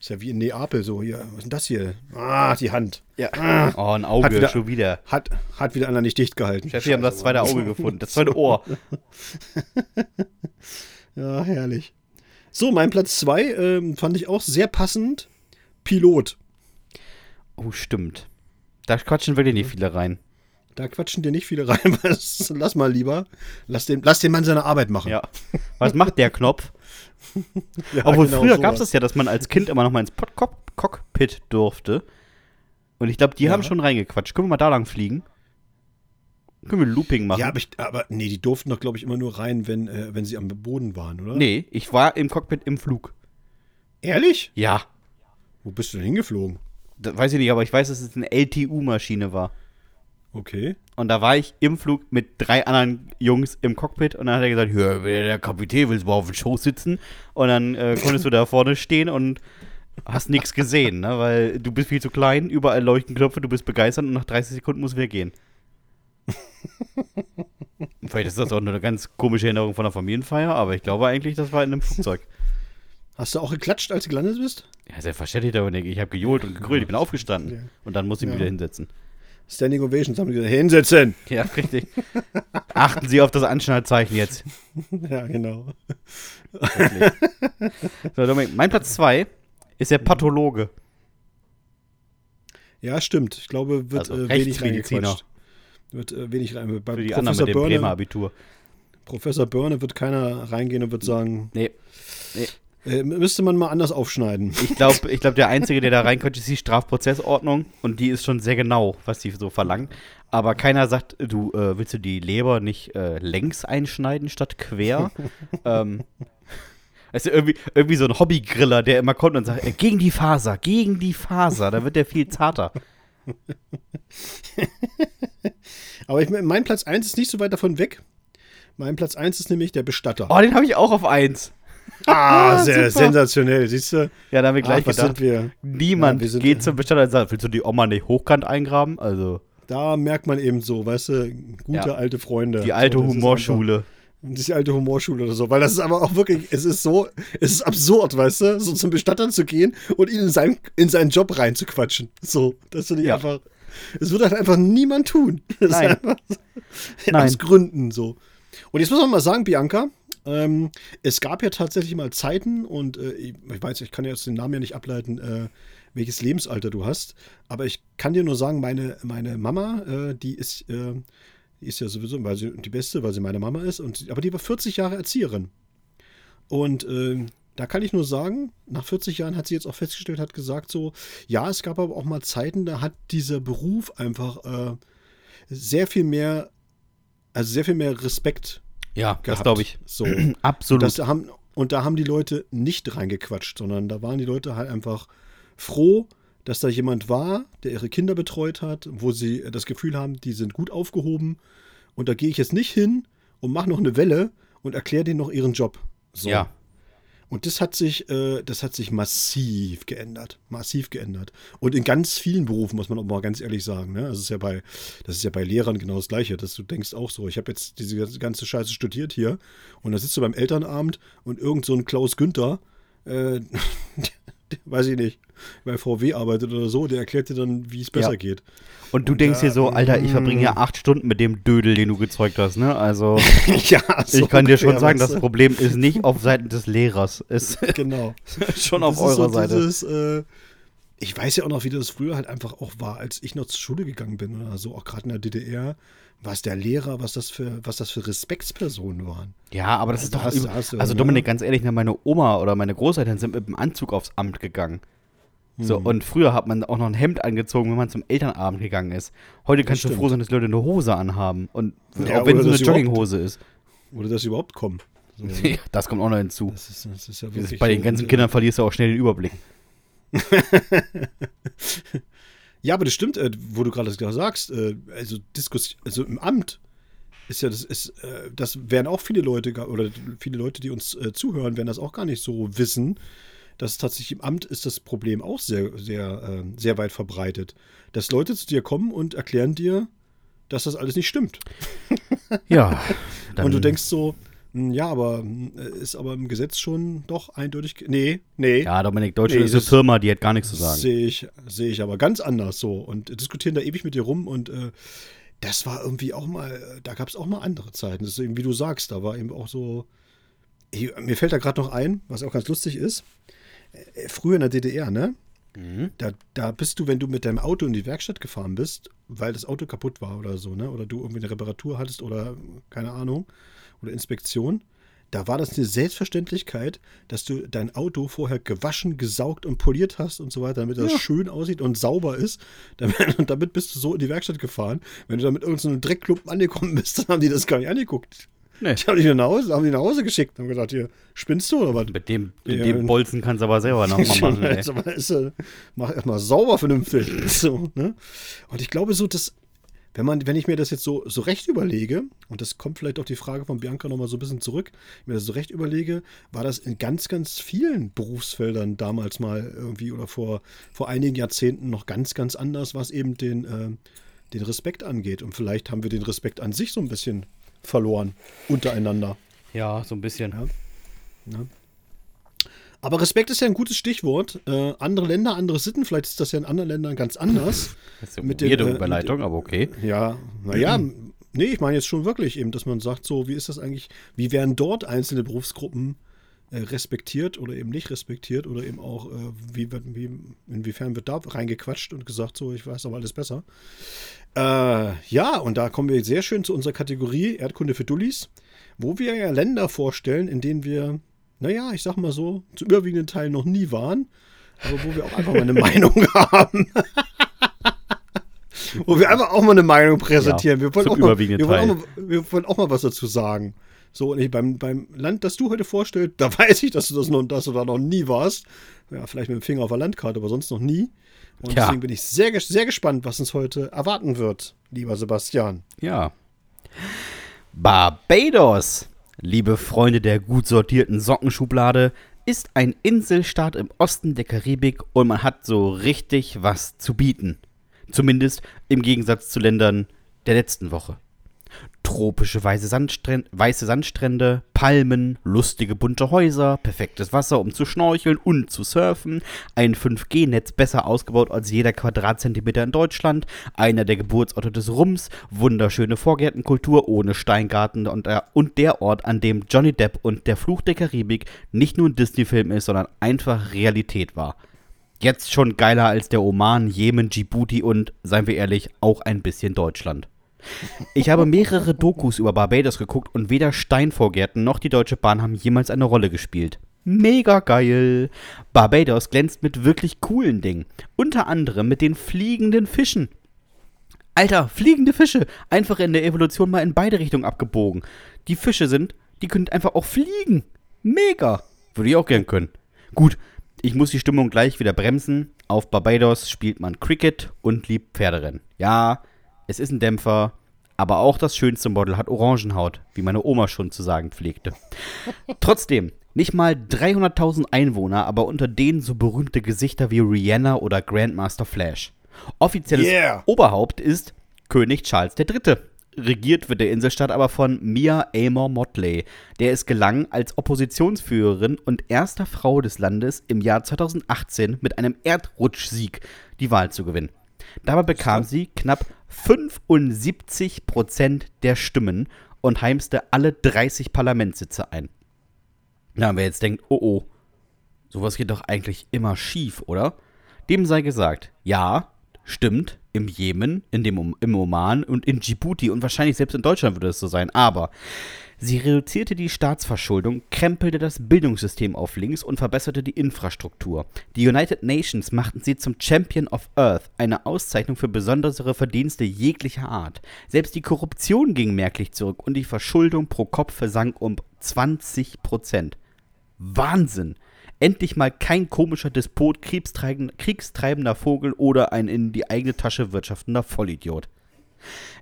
Ist ja wie in Neapel so, hier, was ist denn das hier? Ah, die Hand. Ja. Oh, ein Auge, Hat wieder- schon wieder. Hat, hat wieder einer nicht dicht gehalten. Chef, wir haben das zweite Auge gefunden, das zweite Ohr. Ja, herrlich. So, mein Platz 2 ähm, fand ich auch sehr passend. Pilot. Oh, stimmt. Da quatschen wirklich nicht viele rein. Da quatschen dir nicht viele rein. [laughs] Was, lass mal lieber. Lass den, lass den Mann seine Arbeit machen. Ja. Was macht der Knopf? [laughs] Ja, Obwohl genau früher gab es das ja, dass man als Kind immer noch mal ins Pod Cockpit durfte. Und ich glaube, die Ja. haben schon reingequatscht. Können wir mal da lang fliegen? Können wir Looping machen? Ja, aber, ich, aber nee, die durften doch, glaube ich, immer nur rein, wenn, äh, wenn sie am Boden waren, oder? nee, ich war im Cockpit im Flug. Ehrlich? Ja. Wo bist du denn hingeflogen? Das weiß ich nicht, aber ich weiß, dass es eine LTU-Maschine war. Okay. Und da war ich im Flug mit drei anderen Jungs im Cockpit und dann hat er gesagt, ja, der Kapitän willst du mal auf dem Schoß sitzen und dann äh, konntest du da vorne stehen und hast nichts gesehen, ne? weil du bist viel zu klein, überall leuchten Knöpfe, du bist begeistert und nach 30 Sekunden muss wir gehen. [laughs] Vielleicht ist das auch nur eine ganz komische Erinnerung von einer Familienfeier, aber ich glaube eigentlich, das war in einem Flugzeug. Hast du auch geklatscht, als du gelandet bist? Ja, selbstverständlich, Dominik. Ich habe gejohlt und gegrölt, ich bin aufgestanden Ja. und dann musste ich mich Ja. wieder hinsetzen. Standing Ovations haben gesagt, hinsetzen. [laughs] Ja, richtig. Achten Sie auf das Anschnallzeichen jetzt. [laughs] ja, genau. So, Dominik, mein Platz 2 ist der Pathologe. Ja, stimmt. Ich glaube, wird Also äh, wenig reingequatscht. Wird äh, wenig rein. Bei Für die Professor, anderen mit dem Bremer Börne, Abitur. Professor Börne wird keiner reingehen und wird sagen, Nee. äh, müsste man mal anders aufschneiden. Ich glaube, ich glaub, der Einzige, der da reinkommt, ist die Strafprozessordnung. Und die ist schon sehr genau, was die so verlangt. Aber keiner sagt, du, äh, willst du die Leber nicht äh, längs einschneiden statt quer? [laughs] ähm, es ist irgendwie, irgendwie so ein Hobbygriller, der immer kommt und sagt, äh, gegen die Faser, gegen die Faser, da wird der viel zarter. [laughs] Aber ich, mein Platz 1 ist nicht so weit davon weg. Mein Platz 1 ist nämlich der Bestatter. Oh, den habe ich auch auf 1. [laughs] ah, sehr super. sensationell. Siehst du? Ja, da haben wir gleich Ah, was gedacht. sind wir? Niemand Ja, wir geht zum Bestatter und sagt, willst du die Oma nicht hochkant eingraben? Also Da merkt man eben so, weißt du, gute Ja. alte Freunde. die alte so, Humorschule. Die alte Humorschule oder so. Weil das ist aber auch wirklich, es ist so, es ist absurd, weißt du, so zum Bestatter zu gehen und ihn in, sein, in seinen Job reinzuquatschen. So, das finde ich Ja. einfach, es wird halt einfach niemand tun. [laughs] Das Nein. Ist einfach, [laughs] Nein. Aus Gründen so. Und jetzt muss man mal sagen, Bianca, ähm, es gab ja tatsächlich mal Zeiten und äh, ich weiß, ich kann ja jetzt den Namen ja nicht ableiten, äh, welches Lebensalter du hast, aber ich kann dir nur sagen, meine, meine Mama, äh, die ist, äh, ist ja sowieso weil sie, die Beste, weil sie meine Mama ist, und, aber die war 40 Jahre Erzieherin. Und ähm, da kann ich nur sagen, nach 40 Jahren hat sie jetzt auch festgestellt, hat gesagt so, ja, es gab aber auch mal Zeiten, da hat dieser Beruf einfach äh, sehr viel mehr, also sehr viel mehr Respekt Ja, das gehabt. glaube ich. So. [clears throat] Absolut. Das haben, und da haben die Leute nicht reingequatscht, sondern da waren die Leute halt einfach froh, dass da jemand war, der ihre Kinder betreut hat, wo sie das Gefühl haben, die sind gut aufgehoben. Und da gehe ich jetzt nicht hin und mache noch eine Welle und erkläre denen noch ihren Job. So. Ja. Und das hat sich, äh, das hat sich massiv geändert. Massiv geändert. Und in ganz vielen Berufen, muss man auch mal ganz ehrlich sagen. Ne? Das, ist ja bei, das ist ja bei Lehrern genau das Gleiche, dass du denkst auch so, ich habe jetzt diese ganze Scheiße studiert hier und da sitzt du beim Elternabend und irgend so ein Klaus Günther, äh, [laughs] [laughs] weiß ich nicht, bei VW arbeitet oder so, der erklärt dir dann, wie es besser Ja. geht. Und du Und denkst da, dir so, Alter, ich verbringe ja mm. acht Stunden mit dem Dödel, den du gezeugt hast, ne? Also, [laughs] ja, so ich kann dir schon sagen, das? Problem ist nicht [laughs] auf Seiten des Lehrers. Ist Genau. schon auf eurer so Seite. Dieses, äh, ich weiß ja auch noch, wie das früher halt einfach auch war, als ich noch zur Schule gegangen bin oder so, auch gerade in der DDR, was der Lehrer, was das für, was das für Respektspersonen waren. Ja, aber das ist Da doch. du- also, ne? Dominik, ganz ehrlich, ne, meine Oma oder meine Großeltern sind mit dem Anzug aufs Amt gegangen. So, Hm. und früher hat man auch noch ein Hemd angezogen, wenn man zum Elternabend gegangen ist. Heute kannst du froh sein, dass Leute eine Hose anhaben. Und Ja, auch wenn es so eine Jogginghose ist. Oder dass sie überhaupt kommen. So, [laughs] das kommt auch noch hinzu. das, ist, das ist ja Das ist bei den ganzen Kindern verlierst du auch schnell den Überblick. [laughs] Ja, aber das stimmt, äh, wo du gerade das sagst. Äh, also, Diskus also im Amt ist ja, das ist, äh, das werden auch viele Leute, oder viele Leute, die uns äh, zuhören, werden das auch gar nicht so wissen. Dass tatsächlich im Amt ist das Problem auch sehr, sehr, äh, sehr weit verbreitet. Dass Leute zu dir kommen und erklären dir, dass das alles nicht stimmt. Ja. [laughs] und du denkst so, ja, aber hm, ist aber im Gesetz schon doch eindeutig. Nee, nee. Ja, Dominik, Deutschland Nee, ist eine Firma, die hat gar nichts zu sagen. Sehe ich, sehe ich aber ganz anders so und diskutieren da ewig mit dir rum und äh, das war irgendwie auch mal, äh, da gab es auch mal andere Zeiten. Das ist eben, wie du sagst, da war eben auch so. Ich, mir fällt da gerade noch ein, was auch ganz lustig ist. Äh, Früher in der DDR, ne? Mhm. Da, da bist du, wenn du mit deinem Auto in die Werkstatt gefahren bist, weil das Auto kaputt war oder so, ne? Oder du irgendwie eine Reparatur hattest oder keine Ahnung, oder Inspektion, da war das eine Selbstverständlichkeit, dass du dein Auto vorher gewaschen, gesaugt und poliert hast und so weiter, damit das Ja. schön aussieht und sauber ist. [laughs] Damit, und damit bist du so in die Werkstatt gefahren. Wenn du da mit irgendeinem Dreckklumpen angekommen bist, [laughs] dann haben die das gar nicht angeguckt. Nee. Die haben dich nach Hause, haben die nach Hause geschickt und haben gesagt, hier, spinnst du oder was? Mit dem, mit Ja. dem Bolzen kannst du aber selber nochmal [laughs] machen. Also, mach erstmal sauber vernünftig. So, ne? Und ich glaube so, dass, wenn man, wenn ich mir das jetzt so, so recht überlege, und das kommt vielleicht auf die Frage von Bianca nochmal so ein bisschen zurück, mir das so recht überlege, war das in ganz, ganz vielen Berufsfeldern damals mal irgendwie oder vor, vor einigen Jahrzehnten noch ganz, ganz anders, was eben den, äh, den Respekt angeht. Und vielleicht haben wir den Respekt an sich so ein bisschen verloren untereinander. Ja, so ein bisschen. Ja. Aber Respekt ist ja ein gutes Stichwort. Äh, andere Länder, andere Sitten, vielleicht ist das ja in anderen Ländern ganz anders. [laughs] Das ist ja Mit eine dem, weirde äh, Überleitung, aber okay. Ja, naja, nee, ich meine jetzt schon wirklich eben, dass man sagt, so, wie ist das eigentlich, wie werden dort einzelne Berufsgruppen äh, respektiert oder eben nicht respektiert oder eben auch, äh, wie, wird- wie, inwiefern wird da reingequatscht und gesagt, so, ich weiß aber alles besser. Äh, ja, und da kommen wir sehr schön zu unserer Kategorie Erdkunde für Dullis, wo wir ja Länder vorstellen, in denen wir, naja, ich sag mal so, zu überwiegenden Teilen noch nie waren, aber wo wir auch einfach mal eine [laughs] Meinung haben. [laughs] wo wir einfach auch mal eine Meinung präsentieren. Ja, wir, wollen auch mal, wir, wollen auch mal, wir wollen auch mal was dazu sagen. So, und ich, beim, beim Land, das du heute vorstellst, da [laughs] weiß ich, dass du das noch, dass du da noch nie warst. Ja, vielleicht mit dem Finger auf der Landkarte, aber sonst noch nie. Und Ja. deswegen bin ich sehr, sehr gespannt, was uns heute erwarten wird, lieber Sebastian. Ja. Barbados, liebe Freunde der gut sortierten Sockenschublade, ist ein Inselstaat im Osten der Karibik und man hat so richtig was zu bieten. Zumindest im Gegensatz zu Ländern der letzten Woche. Tropische weiße, Sandsträn weiße Sandstrände, Palmen, lustige bunte Häuser, perfektes Wasser, um zu schnorcheln und zu surfen, ein 5G-Netz besser ausgebaut als jeder Quadratzentimeter in Deutschland, einer der Geburtsorte des Rums, wunderschöne Vorgärtenkultur ohne Steingarten und der, und der Ort, an dem Johnny Depp und der Fluch der Karibik nicht nur ein Disney-Film ist, sondern einfach Realität war. Jetzt schon geiler als der Oman, Jemen, Djibouti und, seien wir ehrlich, auch ein bisschen Deutschland. Ich habe mehrere Dokus über Barbados geguckt und weder Steinvorgärten noch die Deutsche Bahn haben jemals eine Rolle gespielt. Mega geil! Barbados glänzt mit wirklich coolen Dingen. Unter anderem mit den fliegenden Fischen. Alter, fliegende Fische! Einfach in der Evolution mal in beide Richtungen abgebogen. Die Fische sind, die können einfach auch fliegen. Mega! Würde ich auch gern können. Gut, ich muss die Stimmung gleich wieder bremsen. Auf Barbados spielt man Cricket und liebt Pferderennen. Ja, es ist ein Dämpfer, aber auch das schönste Model hat Orangenhaut, wie meine Oma schon zu sagen pflegte. Trotzdem, nicht mal 300.000 Einwohner, aber unter denen so berühmte Gesichter wie Rihanna oder Grandmaster Flash. Offizielles Yeah. Oberhaupt ist König Charles III. Regiert wird der Inselstaat aber von Mia Amor Motley, der es gelang, als Oppositionsführerin und erster Frau des Landes im Jahr 2018 mit einem Erdrutschsieg die Wahl zu gewinnen. Dabei bekam sie knapp 75 Prozent der Stimmen und heimste alle 30 Parlamentssitze ein. Na, wer jetzt denkt, oh oh, sowas geht doch eigentlich immer schief, oder? Dem sei gesagt, ja, stimmt, im Jemen, in dem, im Oman und in Djibouti und wahrscheinlich selbst in Deutschland würde es so sein, aber sie reduzierte die Staatsverschuldung, krempelte das Bildungssystem auf links und verbesserte die Infrastruktur. Die United Nations machten sie zum Champion of Earth, eine Auszeichnung für besondere Verdienste jeglicher Art. Selbst die Korruption ging merklich zurück und die Verschuldung pro Kopf versank um 20 Prozent. Wahnsinn! Endlich mal kein komischer Despot, kriegstreibender, Vogel oder ein in die eigene Tasche wirtschaftender Vollidiot.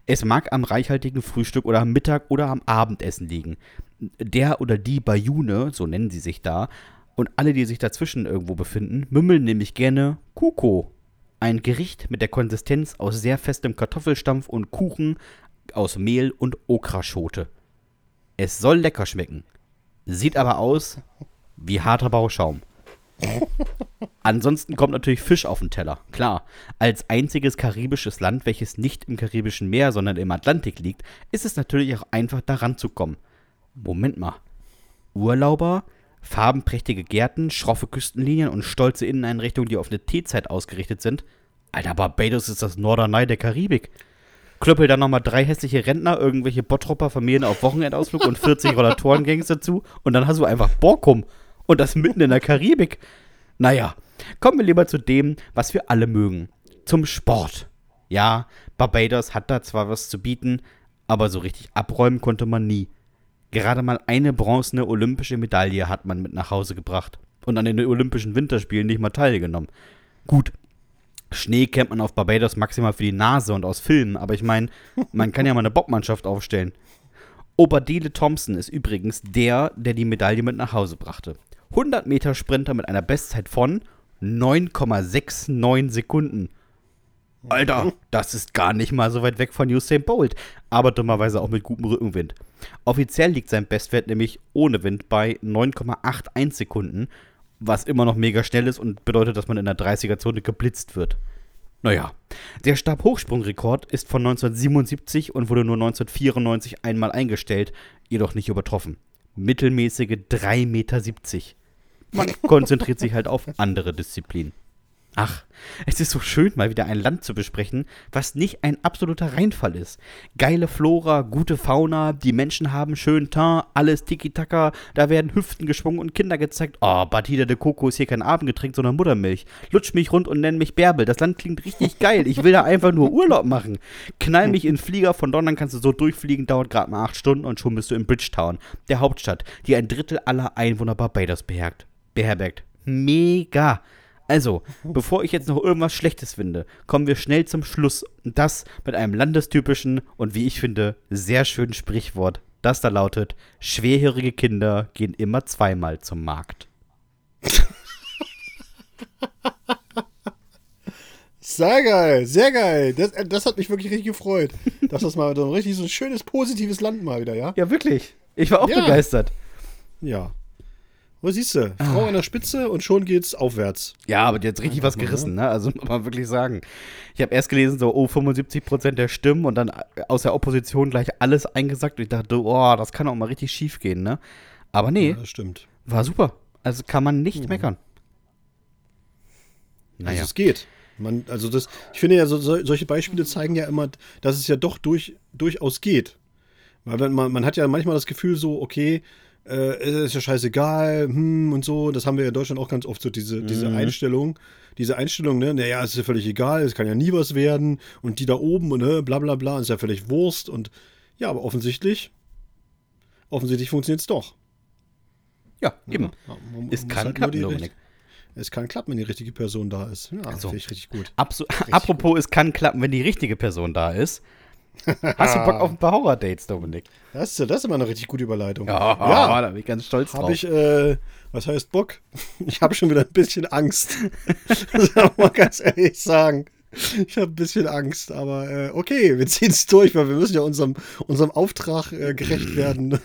Es mag am reichhaltigen Frühstück oder am Mittag oder am Abendessen liegen. Der oder die Bayune, so nennen sie sich da, und alle, die sich dazwischen irgendwo befinden, mümmeln nämlich gerne Kuko. Ein Gericht mit der Konsistenz aus sehr festem Kartoffelstampf und Kuchen aus Mehl und Okraschote. Es soll lecker schmecken, sieht aber aus wie harter Bauschaum. Ansonsten kommt natürlich Fisch auf den Teller. Klar, als einziges karibisches Land, welches nicht im Karibischen Meer, sondern im Atlantik liegt, ist es natürlich auch einfach daran zu kommen. Moment mal. Urlauber, farbenprächtige Gärten, schroffe Küstenlinien und stolze Inneneinrichtungen, die auf eine Teezeit ausgerichtet sind. Alter, Barbados ist das Norderney der Karibik. Klöppel dann nochmal drei hässliche Rentner, irgendwelche Bottropper, Familien auf Wochenendausflug und 40 [laughs] Rollatorengangs dazu und dann hast du einfach Borkum. Und das mitten in der Karibik. Naja, kommen wir lieber zu dem, was wir alle mögen. Zum Sport. Ja, Barbados hat da zwar was zu bieten, aber so richtig abräumen konnte man nie. Gerade mal eine bronzene olympische Medaille hat man mit nach Hause gebracht und an den Olympischen Winterspielen nicht mal teilgenommen. Gut, Schnee kennt man auf Barbados maximal für die Nase und aus Filmen, aber ich meine, man kann ja mal eine Bockmannschaft aufstellen. Obadile Thompson ist übrigens der, der die Medaille mit nach Hause brachte. 100 Meter Sprinter mit einer Bestzeit von 9,69 Sekunden. Alter, das ist gar nicht mal so weit weg von Usain Bolt, aber dummerweise auch mit gutem Rückenwind. Offiziell liegt sein Bestwert nämlich ohne Wind bei 9,81 Sekunden, was immer noch mega schnell ist und bedeutet, dass man in der 30er-Zone geblitzt wird. Naja, der Stabhochsprungrekord ist von 1977 und wurde nur 1994 einmal eingestellt, jedoch nicht übertroffen. Mittelmäßige 3,70 Meter. Man [laughs] konzentriert sich halt auf andere Disziplinen. Ach, es ist so schön, mal wieder ein Land zu besprechen, was nicht ein absoluter Reinfall ist. Geile Flora, gute Fauna, die Menschen haben schönen Teint, alles tiki-taka, da werden Hüften geschwungen und Kinder gezeigt. Oh, Batida de Coco ist hier kein Abendgetränk, sondern Muttermilch. Lutsch mich rund und nenn mich Bärbel. Das Land klingt richtig geil. Ich will da einfach nur Urlaub machen. Knall mich in Flieger, von London kannst du so durchfliegen, dauert gerade mal acht Stunden und schon bist du in Bridgetown, der Hauptstadt, die ein Drittel aller Einwohner Barbados beherbergt. Mega. Also, bevor ich jetzt noch irgendwas Schlechtes finde, kommen wir schnell zum Schluss. Und das mit einem landestypischen und wie ich finde, sehr schönen Sprichwort, das da lautet: Schwerhörige Kinder gehen immer zweimal zum Markt. Sehr geil, sehr geil. Das, äh, das hat mich wirklich richtig gefreut. Dass das mal so ein richtig so ein schönes, positives Land mal wieder, ja? Ja, wirklich. Ich war auch Ja. begeistert. Ja. Wo siehst du? Frau an der Spitze und schon geht's aufwärts. Ja, aber die hat richtig was gerissen, ne? Also muss man wirklich sagen. Ich habe erst gelesen, so, oh, 75% der Stimmen und dann aus der Opposition gleich alles eingesackt. Und ich dachte, oh, das kann auch mal richtig schief gehen, ne? Aber nee, Ja, das stimmt. war super. Also kann man nicht meckern. Also Naja. es geht. Man, also das, ich finde ja, so, so, solche Beispiele zeigen ja immer, dass es ja doch durch, durchaus geht. Weil wenn man, man hat ja manchmal das Gefühl so, okay, äh, ist ja scheißegal, hm, und so. Das haben wir ja in Deutschland auch ganz oft so, diese, diese Einstellung. Diese Einstellung, ne, naja, es ist ja völlig egal, es kann ja nie was werden. Und die da oben und ne, bla bla bla, ist ja völlig Wurst. Und ja, aber offensichtlich, offensichtlich funktioniert es doch. Ja, eben. Ja, man- Es muss kann halt klappen, Dominik. Es kann klappen, wenn die richtige Person da ist. Ja, Also. finde ich richtig gut. Absu Apropos, es kann klappen, wenn die richtige Person da ist. Hast du Bock [laughs] auf ein paar Horror-Dates, Dominik? Das ist, das ist immer eine richtig gute Überleitung. Ja, [laughs] da bin ich ganz stolz drauf. Habe ich, äh, was heißt Bock? [laughs] Ich habe schon wieder ein bisschen Angst. Das kann man ganz ehrlich sagen. Ich habe ein bisschen Angst, aber äh, okay, wir ziehen es durch, weil wir müssen ja unserem, unserem Auftrag äh, gerecht werden.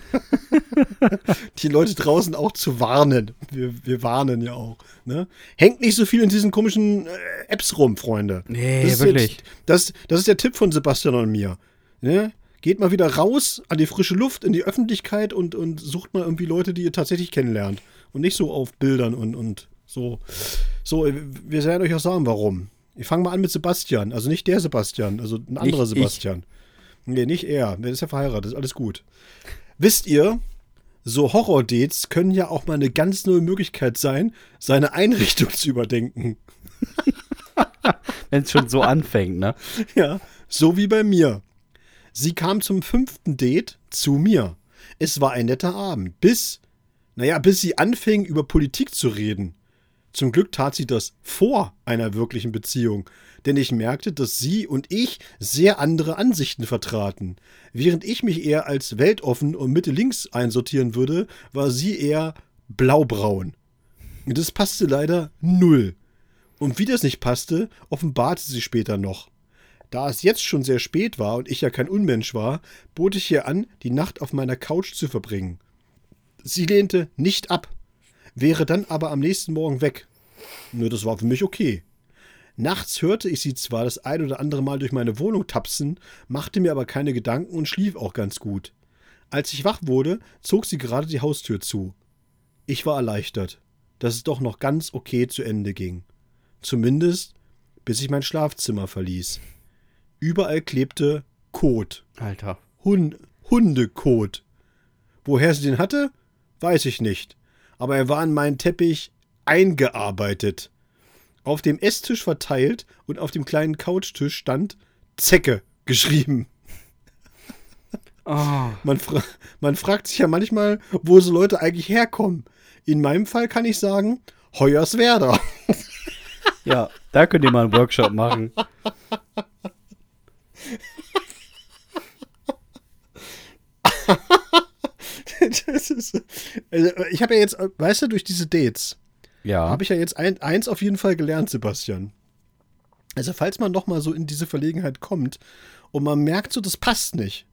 [laughs] Die Leute draußen auch zu warnen. Wir, wir warnen ja auch. Ne? Hängt nicht so viel in diesen komischen äh, Apps rum, Freunde. Nee, das ist wirklich. Jetzt, das, das ist der Tipp von Sebastian und mir. Ne? Geht mal wieder raus an die frische Luft, in die Öffentlichkeit und, und sucht mal irgendwie Leute, die ihr tatsächlich kennenlernt. Und nicht so auf Bildern und, und so. So, wir werden euch auch sagen, warum. Ich fange mal an mit Sebastian. Also nicht der Sebastian, also ein anderer ich. Sebastian. Nee, nicht er. Der ist ja verheiratet, ist alles gut. Wisst ihr, so Horror-Dates können ja auch mal eine ganz neue Möglichkeit sein, seine Einrichtung [laughs] zu überdenken. Wenn es schon so anfängt, ne? [laughs] Ja, so wie bei mir. Sie kam zum fünften Date zu mir. Es war ein netter Abend, bis, naja, bis sie anfing, über Politik zu reden. Zum Glück tat sie das vor einer wirklichen Beziehung, denn ich merkte, dass sie und ich sehr andere Ansichten vertraten. Während ich mich eher als weltoffen und Mitte links einsortieren würde, war sie eher blaubraun. Das passte leider null. Und wie das nicht passte, offenbarte sie später noch. Da es jetzt schon sehr spät war und ich ja kein Unmensch war, bot ich ihr an, die Nacht auf meiner Couch zu verbringen. Sie lehnte nicht ab, wäre dann aber am nächsten Morgen weg. Nur das war für mich okay. Nachts hörte ich sie zwar das ein oder andere Mal durch meine Wohnung tapsen, machte mir aber keine Gedanken und schlief auch ganz gut. Als ich wach wurde, zog sie gerade die Haustür zu. Ich war erleichtert, dass es doch noch ganz okay zu Ende ging. Zumindest bis ich mein Schlafzimmer verließ. Überall klebte Kot. Alter. Hund Hundekot. Woher sie den hatte, weiß ich nicht. Aber er war in meinen Teppich eingearbeitet. Auf dem Esstisch verteilt und auf dem kleinen Couchtisch stand Zecke geschrieben. Oh. Man, fra man fragt sich ja manchmal, wo so Leute eigentlich herkommen. In meinem Fall kann ich sagen, Hoyerswerda. Ja, da könnt ihr mal einen Workshop machen. [laughs] ist, also ich habe ja jetzt, weißt du, durch diese Dates, Ja. habe ich ja jetzt ein, eins auf jeden Fall gelernt, Sebastian. Also falls man noch mal so in diese Verlegenheit kommt und man merkt so, das passt nicht,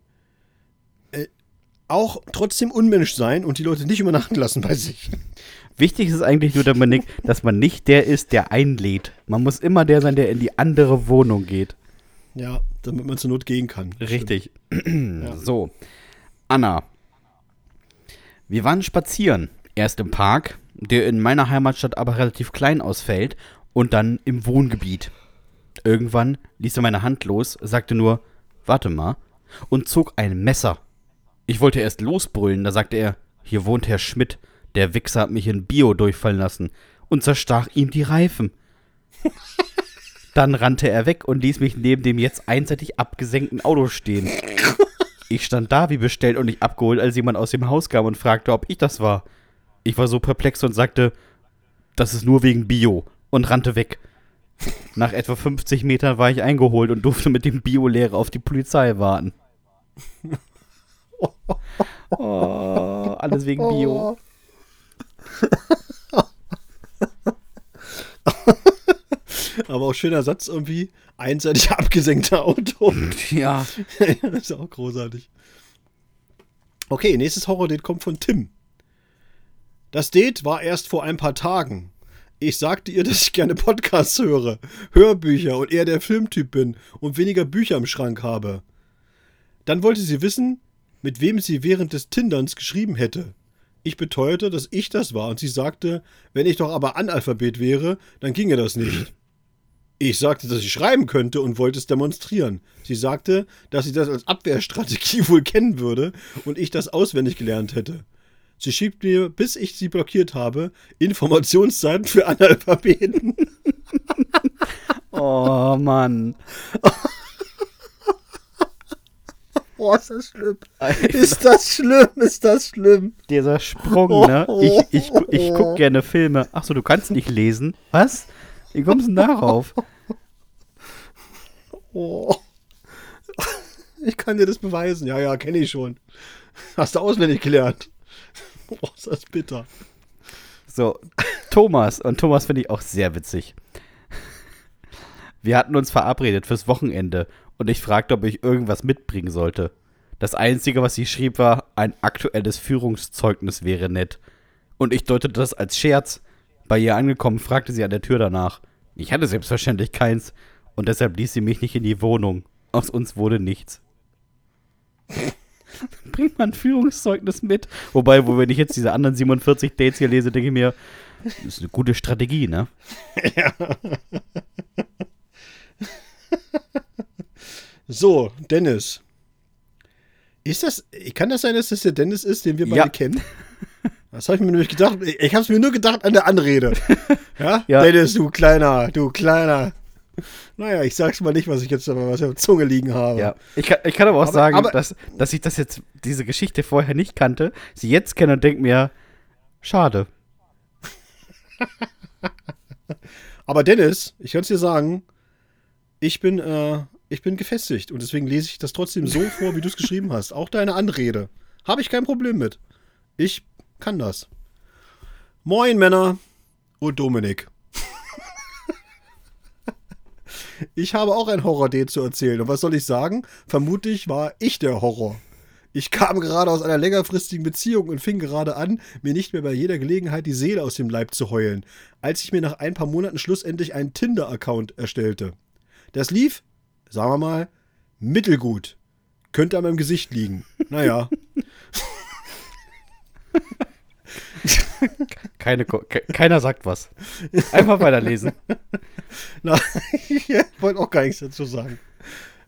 äh, auch trotzdem Unmensch sein und die Leute nicht übernachten lassen bei sich. Wichtig ist eigentlich nur, Dominik, dass man nicht der ist, der einlädt. Man muss immer der sein, der in die andere Wohnung geht. Ja, damit man zur Not gehen kann. Richtig. [clears throat] So. Anna. Wir waren spazieren. Erst im Park, der in meiner Heimatstadt aber relativ klein ausfällt, und dann im Wohngebiet. Irgendwann ließ er meine Hand los, sagte nur, warte mal, und zog ein Messer. Ich wollte erst losbrüllen, da sagte er, hier wohnt Herr Schmidt, der Wichser hat mich in Bio durchfallen lassen und zerstach ihm die Reifen. [laughs] Dann rannte er weg und ließ mich neben dem jetzt einseitig abgesenkten Auto stehen. [laughs] Ich stand da wie bestellt und nicht abgeholt, als jemand aus dem Haus kam und fragte, ob ich das war. Ich war so perplex und sagte, das ist nur wegen Bio und rannte weg. Nach etwa 50 Metern war ich eingeholt und durfte mit dem Biolehrer auf die Polizei warten. [laughs] Oh, alles wegen Bio. [laughs] Aber auch schöner Satz irgendwie. Einseitig [laughs] abgesenkter Auto. Ja. das [laughs] ist auch großartig. Okay, nächstes Horror-Date kommt von Tim. Das Date war erst vor ein paar Tagen. Ich sagte ihr, dass ich gerne Podcasts höre, Hörbücher und eher der Filmtyp bin und weniger Bücher im Schrank habe. Dann wollte sie wissen, mit wem sie während des Tinderns geschrieben hätte. Ich beteuerte, dass ich das war und sie sagte, wenn ich doch aber Analphabet wäre, dann ginge das nicht. Ich sagte, dass ich schreiben könnte und wollte es demonstrieren. Sie sagte, dass sie das als Abwehrstrategie [laughs] wohl kennen würde und ich das auswendig gelernt hätte. Sie schiebt mir, bis ich sie blockiert habe, Informationsseiten für Analphabeten. [laughs] Oh Mann. [laughs] Oh, ist das schlimm. Ist das schlimm? Ist das schlimm? Dieser Sprung, ne? Ich, ich, ich guck gerne Filme. Achso, du kannst nicht lesen. Was? Wie kommst du denn darauf? [laughs] Oh. Ich kann dir das beweisen. Ja, ja, kenne ich schon. Hast du auswendig gelernt. [laughs] Oh, ist das bitter. So, Thomas. Und Thomas finde ich auch sehr witzig. Wir hatten uns verabredet fürs Wochenende und ich fragte, ob ich irgendwas mitbringen sollte. Das Einzige, was sie schrieb, war, ein aktuelles Führungszeugnis wäre nett. Und ich deutete das als Scherz. Bei ihr angekommen, fragte sie an der Tür danach. Ich hatte selbstverständlich keins und deshalb ließ sie mich nicht in die Wohnung. Aus uns wurde nichts. [laughs] Bringt man ein Führungszeugnis mit? Wobei, wo wenn ich jetzt diese anderen 47 Dates hier lese, denke ich mir, das ist eine gute Strategie, ne? [laughs] So, Dennis. Ist das, kann das sein, dass das der Dennis ist, den wir beide Ja. kennen? [laughs] Das habe ich mir nämlich gedacht. Ich habe es mir nur gedacht an der Anrede. [laughs] Ja? Ja. Dennis, du Kleiner, du Kleiner. Naja, ich sag's mal nicht, was ich jetzt aber was auf der Zunge liegen habe. Ja. Ich kann, ich kann aber auch Aber- sagen, aber- dass, dass ich das jetzt, diese Geschichte vorher nicht kannte, sie jetzt kenne und denke mir, schade. [laughs] Aber Dennis, ich kann es dir sagen, ich bin, äh, ich bin gefestigt und deswegen lese ich das trotzdem so vor, wie du es geschrieben hast. Auch deine Anrede. Habe ich kein Problem mit. Ich kann das. Moin Männer und Dominik. ich habe auch ein Horror-Date zu erzählen. Und was soll ich sagen? Vermutlich war ich der Horror. Ich kam gerade aus einer längerfristigen Beziehung und fing gerade an, mir nicht mehr bei jeder Gelegenheit die Seele aus dem Leib zu heulen, als ich mir nach ein paar Monaten schlussendlich einen Tinder-Account erstellte. Das lief, sagen wir mal, mittelgut. Könnte an meinem Gesicht liegen. Naja. [laughs] [laughs] Keine, ke keiner sagt was. Einfach weiterlesen. [laughs] Na, ich wollte auch gar nichts dazu sagen.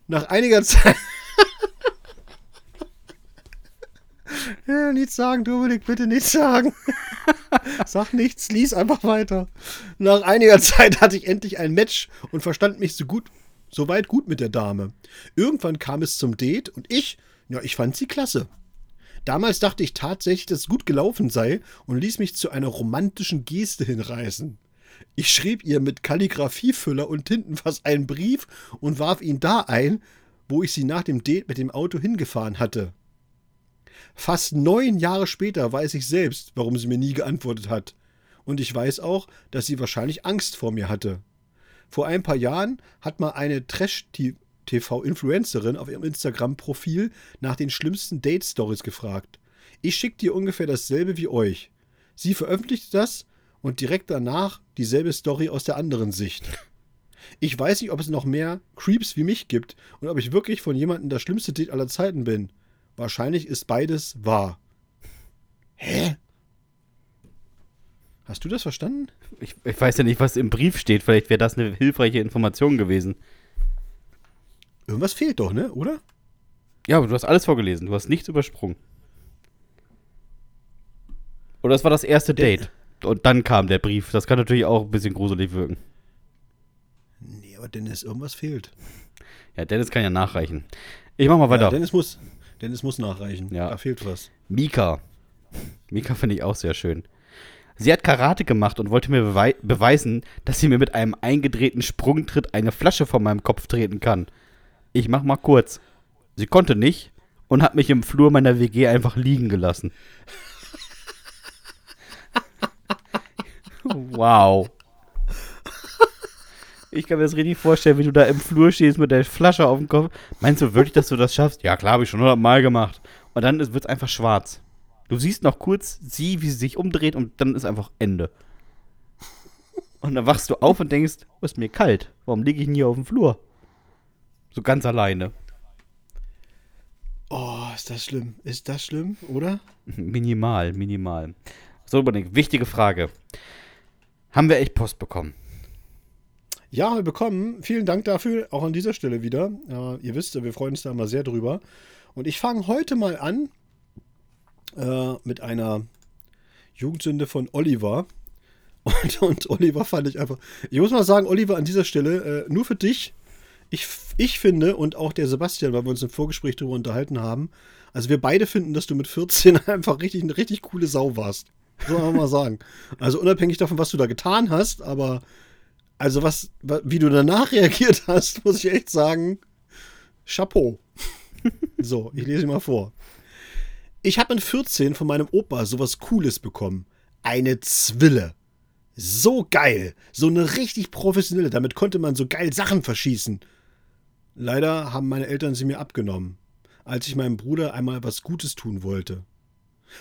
Nach einiger Zeit. [laughs] ja, nichts sagen, Dominik, bitte nichts sagen. Sag nichts, lies einfach weiter. Nach einiger Zeit hatte ich endlich ein Match und verstand mich so gut, so weit gut mit der Dame. Irgendwann kam es zum Date und ich, ja, ich fand sie klasse. Damals dachte ich tatsächlich, dass es gut gelaufen sei und ließ mich zu einer romantischen Geste hinreißen. Ich schrieb ihr mit Kalligraphiefüller und Tintenfass einen Brief und warf ihn da ein, wo ich sie nach dem Date mit dem Auto hingefahren hatte. Fast neun Jahre später weiß ich selbst, warum sie mir nie geantwortet hat. Und ich weiß auch, dass sie wahrscheinlich Angst vor mir hatte. Vor ein paar Jahren hat mal eine Trash-TV-Influencerin auf ihrem Instagram-Profil nach den schlimmsten Date-Stories gefragt. Ich schick dir ungefähr dasselbe wie euch. Sie veröffentlichte das und direkt danach dieselbe Story aus der anderen Sicht. Ich weiß nicht, ob es noch mehr Creeps wie mich gibt und ob ich wirklich von jemandem das schlimmste Date aller Zeiten bin. Wahrscheinlich ist beides wahr. Hä? Hast du das verstanden? Ich, ich weiß ja nicht, was im Brief steht. Vielleicht wäre das eine hilfreiche Information gewesen. Irgendwas fehlt doch, ne? Oder? Ja, aber du hast alles vorgelesen. Du hast nichts übersprungen. Oder es war das erste Date. Und dann kam der Brief. Das kann natürlich auch ein bisschen gruselig wirken. Nee, aber Dennis, irgendwas fehlt. Ja, Dennis kann ja nachreichen. Ich mach mal weiter. Ja, Dennis muss, Dennis muss nachreichen. Ja. Da fehlt was. Mika. Mika finde ich auch sehr schön. Sie hat Karate gemacht und wollte mir bewei beweisen, dass sie mir mit einem eingedrehten Sprungtritt eine Flasche von meinem Kopf treten kann. Ich mach mal kurz. Sie konnte nicht und hat mich im Flur meiner WG einfach liegen gelassen. [laughs] wow. Ich kann mir das richtig vorstellen, wie du da im Flur stehst mit der Flasche auf dem Kopf. Meinst du wirklich, dass du das schaffst? Ja, klar, habe ich schon hundertmal gemacht. Und dann wird es einfach schwarz. Du siehst noch kurz sie, wie sie sich umdreht und dann ist einfach Ende. Und dann wachst du auf und denkst, oh, ist mir kalt. Warum liege ich denn hier auf dem Flur? So ganz alleine. Oh, ist das schlimm. Ist das schlimm, oder? Minimal, minimal. So, unbedingt. Wichtige Frage. Haben wir echt Post bekommen? Ja, wir bekommen. Vielen Dank dafür, auch an dieser Stelle wieder. Äh, ihr wisst, wir freuen uns da immer sehr drüber. Und ich fange heute mal an äh, mit einer Jugendsünde von Oliver. [laughs] Und, und, Oliver fand ich einfach. Ich muss mal sagen, Oliver, an dieser Stelle, äh, nur für dich. Ich, ich finde, und auch der Sebastian, weil wir uns im Vorgespräch darüber unterhalten haben, also wir beide finden, dass du mit 14 [laughs] einfach richtig eine richtig coole Sau warst. So wir mal sagen. Also unabhängig davon, was du da getan hast, aber also was, wie du danach reagiert hast, muss ich echt sagen, Chapeau. [laughs] so, ich lese mal vor. Ich habe mit 14 von meinem Opa sowas Cooles bekommen. Eine Zwille. So geil. So eine richtig professionelle. Damit konnte man so geil Sachen verschießen. Leider haben meine Eltern sie mir abgenommen, als ich meinem Bruder einmal was Gutes tun wollte.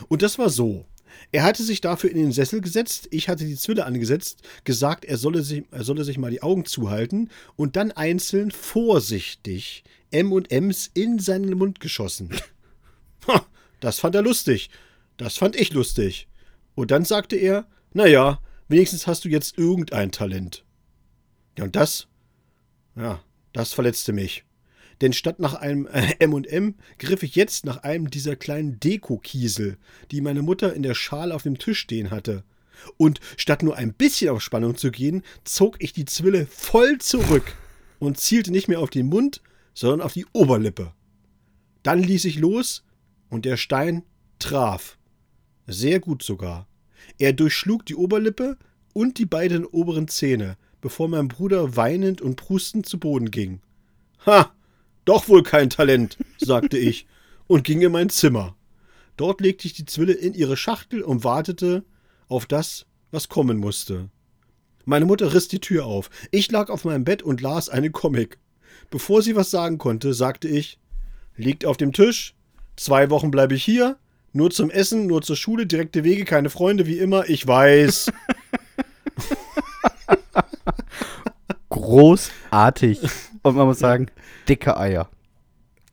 Und das war so. Er hatte sich dafür in den Sessel gesetzt, ich hatte die Zwille angesetzt, gesagt, er solle sich, er solle sich mal die Augen zuhalten und dann einzeln vorsichtig M&Ms in seinen Mund geschossen. [laughs] Das fand er lustig. Das fand ich lustig. Und dann sagte er, naja, wenigstens hast du jetzt irgendein Talent. Ja, und das, ja, das verletzte mich. Denn statt nach einem M&M griff ich jetzt nach einem dieser kleinen Dekokiesel, die meine Mutter in der Schale auf dem Tisch stehen hatte. Und statt nur ein bisschen auf Spannung zu gehen, zog ich die Zwille voll zurück und zielte nicht mehr auf den Mund, sondern auf die Oberlippe. Dann ließ ich los und der Stein traf. Sehr gut sogar. Er durchschlug die Oberlippe und die beiden oberen Zähne bevor mein Bruder weinend und prustend zu Boden ging. Ha, doch wohl kein Talent, sagte ich und ging in mein Zimmer. Dort legte ich die Zwille in ihre Schachtel und wartete auf das, was kommen musste. Meine Mutter riss die Tür auf. Ich lag auf meinem Bett und las einen Comic. Bevor sie was sagen konnte, sagte ich: Liegt auf dem Tisch. Zwei Wochen bleibe ich hier. Nur zum Essen, nur zur Schule, direkte Wege, keine Freunde, wie immer. Ich weiß. [laughs] Großartig. Und man muss sagen, dicke Eier.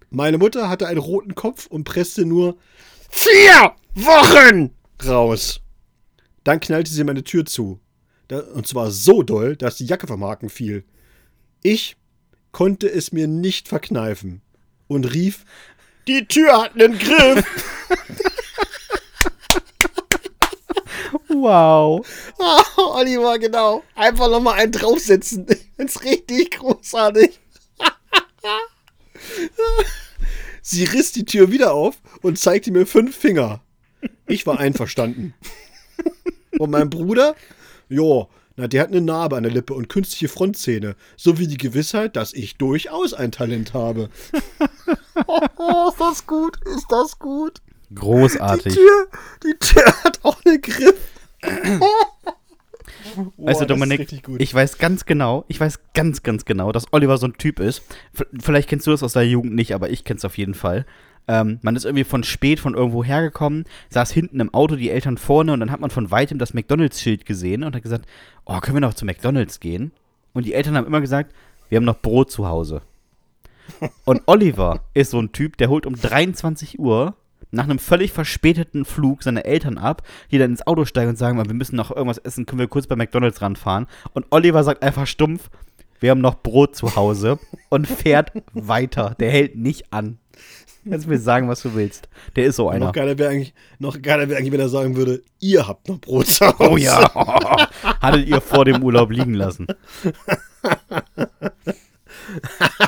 Meine Mutter hatte einen roten Kopf und presste nur vier Wochen raus. Dann knallte sie meine Tür zu. Und zwar so doll, dass die Jacke vom Haken fiel. Ich konnte es mir nicht verkneifen und rief: Die Tür hat einen Griff! [laughs] Wow. [laughs] Oh, Oliver, genau. Einfach nochmal einen draufsetzen. Das [laughs] ist richtig großartig. [laughs] Sie riss die Tür wieder auf und zeigte mir fünf Finger. Ich war einverstanden. Und mein Bruder? Jo, na, der hat eine Narbe an der Lippe und künstliche Frontzähne. Sowie die Gewissheit, dass ich durchaus ein Talent habe. oh, ist das gut? Ist das gut? Großartig. Die Tür, die Tür hat auch einen Griff. [laughs] Weißt du, Dominik, ich weiß ganz genau, ich weiß ganz, ganz genau, dass Oliver so ein Typ ist. Vielleicht kennst du das aus deiner Jugend nicht, aber ich kenn's auf jeden Fall. Ähm, man ist irgendwie von spät von irgendwo hergekommen, saß hinten im Auto, die Eltern vorne und dann hat man von weitem das McDonalds-Schild gesehen und hat gesagt, oh, können wir noch zu McDonalds gehen? Und die Eltern haben immer gesagt, wir haben noch Brot zu Hause. Und Oliver ist so ein Typ, der holt um 23 Uhr nach einem völlig verspäteten Flug seine Eltern ab, die dann ins Auto steigen und sagen, wir müssen noch irgendwas essen, können wir kurz bei McDonalds ranfahren. Und Oliver sagt einfach stumpf, wir haben noch Brot zu Hause [laughs] und fährt weiter. Der hält nicht an. Kannst mir sagen, was du willst. Der ist so einer. Noch geiler wäre eigentlich, noch geiler wäre eigentlich, wenn er sagen würde, ihr habt noch Brot zu Hause. Oh ja. [laughs] Hattet ihr vor dem Urlaub liegen lassen. [laughs]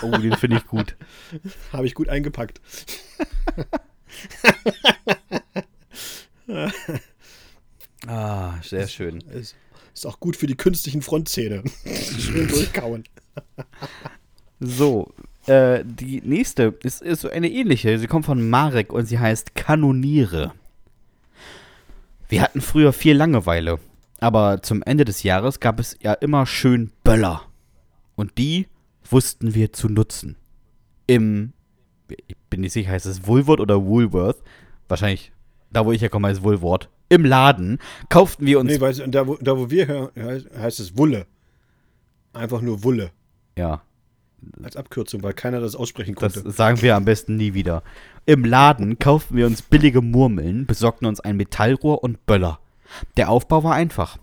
Oh, den finde ich gut. Habe ich gut eingepackt. [laughs] ah, sehr schön. Ist, ist auch gut für die künstlichen Frontzähne. [laughs] Schön durchkauen. So, äh, die nächste ist, ist so eine ähnliche. Sie kommt von Marek und sie heißt Kanoniere. Wir hatten früher viel Langeweile, aber zum Ende des Jahres gab es ja immer schön Böller. Und die wussten wir zu nutzen. Im ich bin nicht sicher, heißt es Woolworth oder Woolworth? Wahrscheinlich, da wo ich herkomme, heißt Woolworth. Im Laden kauften wir uns. Nee, weißt du, da, wo, da wo wir hören, heißt es Wulle. Einfach nur Wulle. Ja. Als Abkürzung, weil keiner das aussprechen konnte. Das sagen wir am besten nie wieder. Im Laden kauften wir uns billige Murmeln, besorgten uns ein Metallrohr und Böller. Der Aufbau war einfach.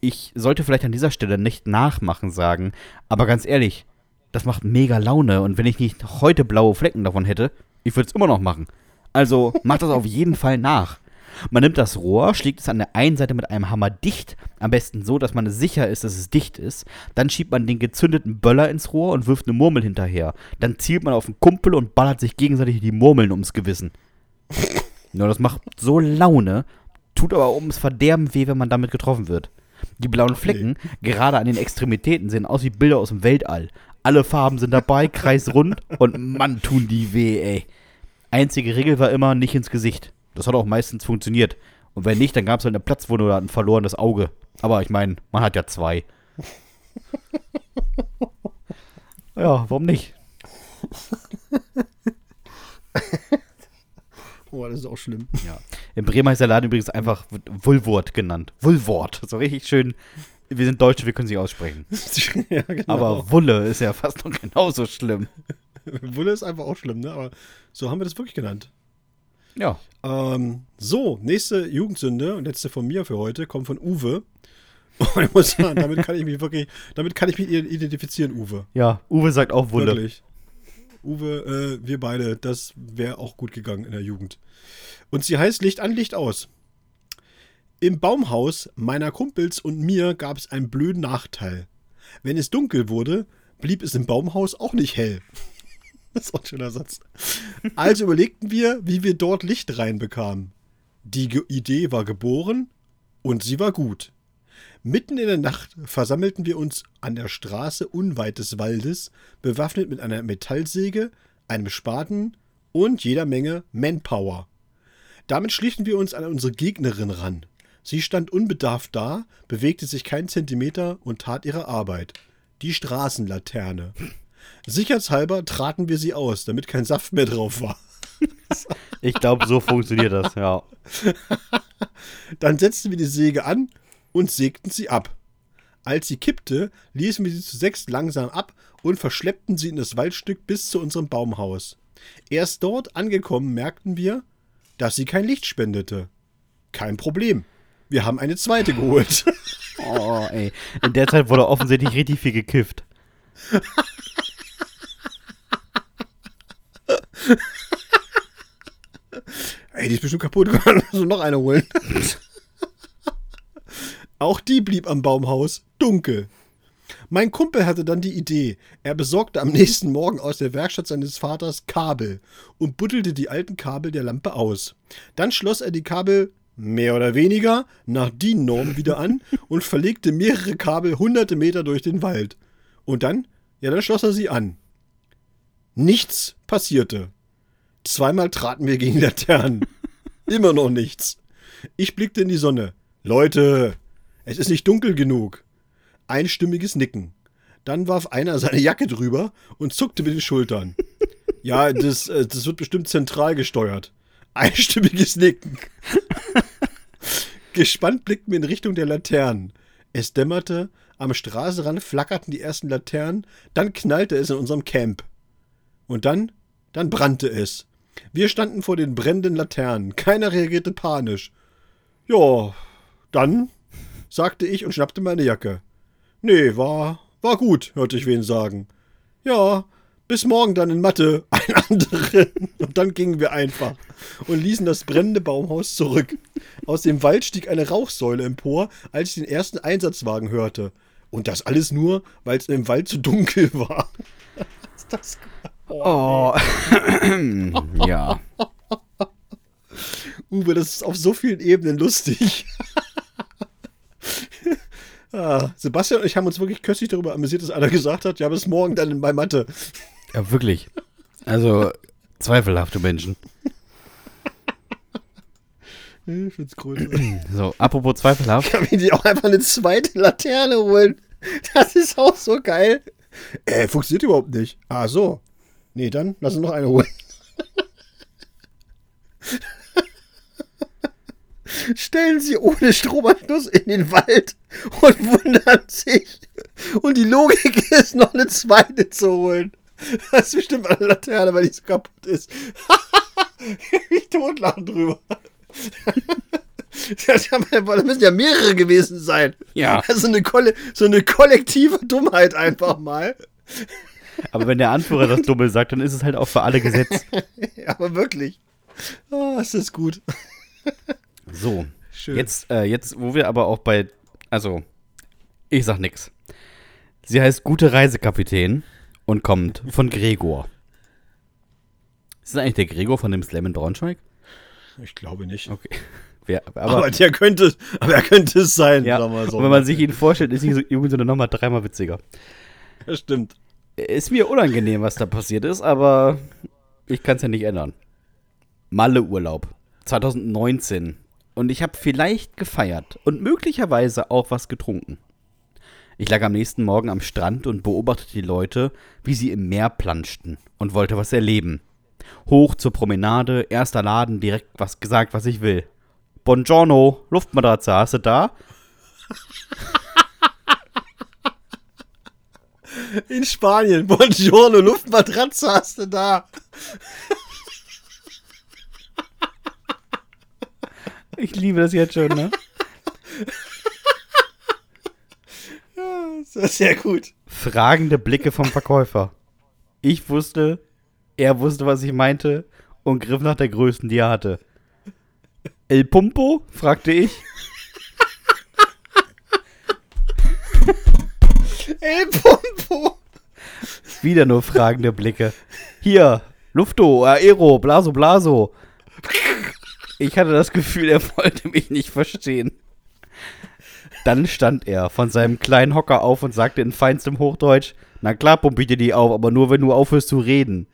Ich sollte vielleicht an dieser Stelle nicht nachmachen sagen, aber ganz ehrlich, das macht mega Laune. Und wenn ich nicht heute blaue Flecken davon hätte, ich würde es immer noch machen. Also macht das auf jeden Fall nach. Man nimmt das Rohr, schlägt es an der einen Seite mit einem Hammer dicht, am besten so, dass man sicher ist, dass es dicht ist. Dann schiebt man den gezündeten Böller ins Rohr und wirft eine Murmel hinterher. Dann zielt man auf einen Kumpel und ballert sich gegenseitig die Murmeln ums Gewissen. Nur das macht so Laune, tut aber ums Verderben weh, wenn man damit getroffen wird. Die blauen Flecken, gerade an den Extremitäten, sehen aus wie Bilder aus dem Weltall. Alle Farben sind dabei, kreisrund und Mann, tun die weh, ey. Einzige Regel war immer nicht ins Gesicht. Das hat auch meistens funktioniert. Und wenn nicht, dann gab es halt eine Platzwunde oder ein verlorenes Auge. Aber ich meine, man hat ja zwei. [laughs] ja, warum nicht? [laughs] Oh, das ist auch schlimm. Ja. In Bremen heißt der Laden übrigens einfach Wulwort genannt. Wulwort. So richtig schön wir sind Deutsche, wir können sie aussprechen. [laughs] ja, genau. Aber Wulle ist ja fast noch genauso schlimm. [laughs] Wulle ist einfach auch schlimm, ne? Aber so haben wir das wirklich genannt. Ja. Ähm, so, nächste Jugendsünde und letzte von mir für heute kommt von Uwe. [laughs] Und ich muss sagen, damit kann ich mich wirklich, damit kann ich mich identifizieren, Uwe. Ja, Uwe sagt auch Wulle. Wirklich. Uwe, äh, wir beide, das wäre auch gut gegangen in der Jugend. Und sie heißt Licht an, Licht aus. Im Baumhaus meiner Kumpels und mir gab es einen blöden Nachteil. Wenn es dunkel wurde, blieb es im Baumhaus auch nicht hell. [laughs] Das ist auch ein schöner Satz. Also überlegten wir, wie wir dort Licht reinbekamen. Die Ge Idee war geboren und sie war gut. Mitten in der Nacht versammelten wir uns an der Straße unweit des Waldes, bewaffnet mit einer Metallsäge, einem Spaten und jeder Menge Manpower. Damit schlichen wir uns an unsere Gegnerin ran. Sie stand unbedarft da, bewegte sich keinen Zentimeter und tat ihre Arbeit. Die Straßenlaterne. Sicherheitshalber traten wir sie aus, damit kein Saft mehr drauf war. [laughs] Ich glaube, so funktioniert das, ja. [laughs] Dann setzten wir die Säge an und sägten sie ab. Als sie kippte, ließen wir sie zu sechs langsam ab und verschleppten sie in das Waldstück bis zu unserem Baumhaus. Erst dort angekommen merkten wir, dass sie kein Licht spendete. Kein Problem. Wir haben eine zweite geholt. [laughs] Oh, ey. In der Zeit wurde offensichtlich richtig viel gekifft. Ey, die ist bestimmt kaputt. Können also noch eine holen. Auch die blieb am Baumhaus dunkel. Mein Kumpel hatte dann die Idee. Er besorgte am nächsten Morgen aus der Werkstatt seines Vaters Kabel und buddelte die alten Kabel der Lampe aus. Dann schloss er die Kabel mehr oder weniger nach DIN-Norm wieder an [laughs] und verlegte mehrere Kabel hunderte Meter durch den Wald. Und dann, ja, dann schloss er sie an. Nichts passierte. Zweimal traten wir gegen Laternen. [laughs] Immer noch nichts. Ich blickte in die Sonne. Leute, es ist nicht dunkel genug. Einstimmiges Nicken. Dann warf einer seine Jacke drüber und zuckte mit den Schultern. [laughs] Ja, das, äh, das wird bestimmt zentral gesteuert. Einstimmiges Nicken. Gespannt blickten wir in Richtung der Laternen. Es dämmerte, am Straßenrand flackerten die ersten Laternen, dann knallte es in unserem Camp. Und dann, dann brannte es. Wir standen vor den brennenden Laternen. Keiner reagierte panisch. Ja, dann, sagte ich und schnappte meine Jacke. Nee, war, war gut, hörte ich wen sagen. Ja, bis morgen dann in Mathe, [laughs] ein anderen. Und dann gingen wir einfach und ließen das brennende Baumhaus zurück. Aus dem Wald stieg eine Rauchsäule empor, als ich den ersten Einsatzwagen hörte. Und das alles nur, weil es im Wald zu dunkel war. ist das Oh. ja. [laughs] Uwe, das ist auf so vielen Ebenen lustig. [laughs] ah, Sebastian und ich haben uns wirklich köstlich darüber amüsiert, dass einer gesagt hat, ja, bis morgen dann bei Mathe. Ja, wirklich. Also, zweifelhafte Menschen. Ich find's cool. So, apropos zweifelhaft. Kann ich die auch einfach eine zweite Laterne holen? Das ist auch so geil. Äh, funktioniert überhaupt nicht. Ah, so. Nee, dann lass uns noch eine holen. Stellen Sie ohne Stromanschluss in den Wald und wundern sich. Und die Logik ist, noch eine zweite zu holen. [laughs] Das ist bestimmt eine Laterne, weil die so kaputt ist. [laughs] ich totlachen drüber. [laughs] Das müssen ja mehrere gewesen sein. Ja. Also eine Kolle so eine kollektive Dummheit einfach mal. Aber wenn der Anführer das Dumme sagt, dann ist es halt auch für alle Gesetz. ja, aber wirklich. Oh, ist das gut. So, Schön. jetzt, äh, jetzt, wo wir aber auch bei, also, ich sag nix. Sie heißt Gute Reisekapitän und kommt von Gregor. Ist das eigentlich der Gregor von dem Slam in Braunschweig? Ich glaube nicht. Okay. [laughs] Wer, aber, Aber, der könnte, aber er könnte es sein, ja, so. wenn man sich ihn vorstellt, ist die Jugendsünde nochmal dreimal witziger. Ja, stimmt. Ist mir unangenehm, was da passiert ist, aber ich kann es ja nicht ändern. Malle-Urlaub 2019. Und ich habe vielleicht gefeiert und möglicherweise auch was getrunken. Ich lag am nächsten Morgen am Strand und beobachtete die Leute, wie sie im Meer planschten und wollte was erleben. Hoch zur Promenade, erster Laden, direkt was gesagt, was ich will. Buongiorno, Luftmatratze, hast du da? In Spanien. Buongiorno, Luftmatratze hast du da. Ich liebe das jetzt schon, ne? [laughs] Das ist sehr gut. Fragende Blicke vom Verkäufer. Ich wusste, er wusste, was ich meinte und griff nach der größten, die er hatte. El Pumpo? fragte ich. [laughs] El Pompo. Wieder nur fragende Blicke. Hier, Lufto, Aero, Blaso, Blaso. Ich hatte das Gefühl, er wollte mich nicht verstehen. Dann stand er von seinem kleinen Hocker auf und sagte in feinstem Hochdeutsch: Na klar, pump ich dir die auf, aber nur wenn du aufhörst zu reden.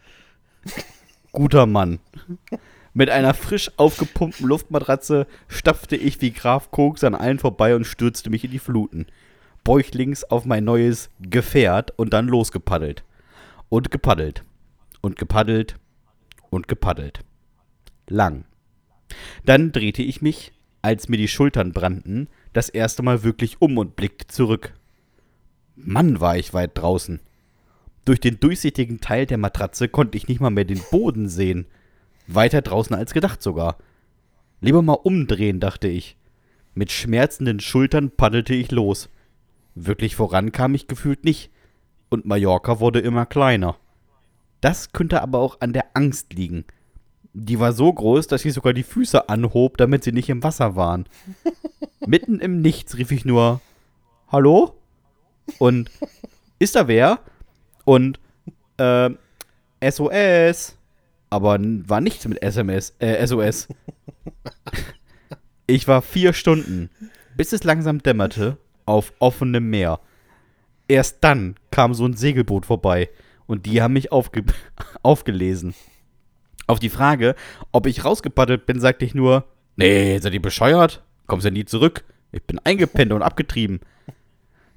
Guter Mann. Mit einer frisch aufgepumpten Luftmatratze stapfte ich wie Graf Koks an allen vorbei und stürzte mich in die Fluten. Bäuchlings auf mein neues Gefährt und dann losgepaddelt. Und gepaddelt. Und gepaddelt. Und gepaddelt. Lang. Dann drehte ich mich, als mir die Schultern brannten, das erste Mal wirklich um und blickte zurück. Mann, war ich weit draußen. Durch den durchsichtigen Teil der Matratze konnte ich nicht mal mehr den Boden sehen. Weiter draußen als gedacht sogar. Lieber mal umdrehen, dachte ich. Mit schmerzenden Schultern paddelte ich los. Wirklich voran kam ich gefühlt nicht. Und Mallorca wurde immer kleiner. Das könnte aber auch an der Angst liegen. Die war so groß, dass ich sogar die Füße anhob, damit sie nicht im Wasser waren. [laughs] Mitten im Nichts rief ich nur Hallo? Und ist da wer? Und äh, SOS. Aber war nichts mit SMS, äh, SOS. [laughs] Ich war vier Stunden, bis es langsam dämmerte, auf offenem Meer. Erst dann kam so ein Segelboot vorbei und die haben mich aufge [laughs] aufgelesen. Auf die Frage, ob ich rausgepaddelt bin, sagte ich nur: Nee, seid ihr bescheuert? Kommst ja nie zurück. Ich bin eingepennt und abgetrieben.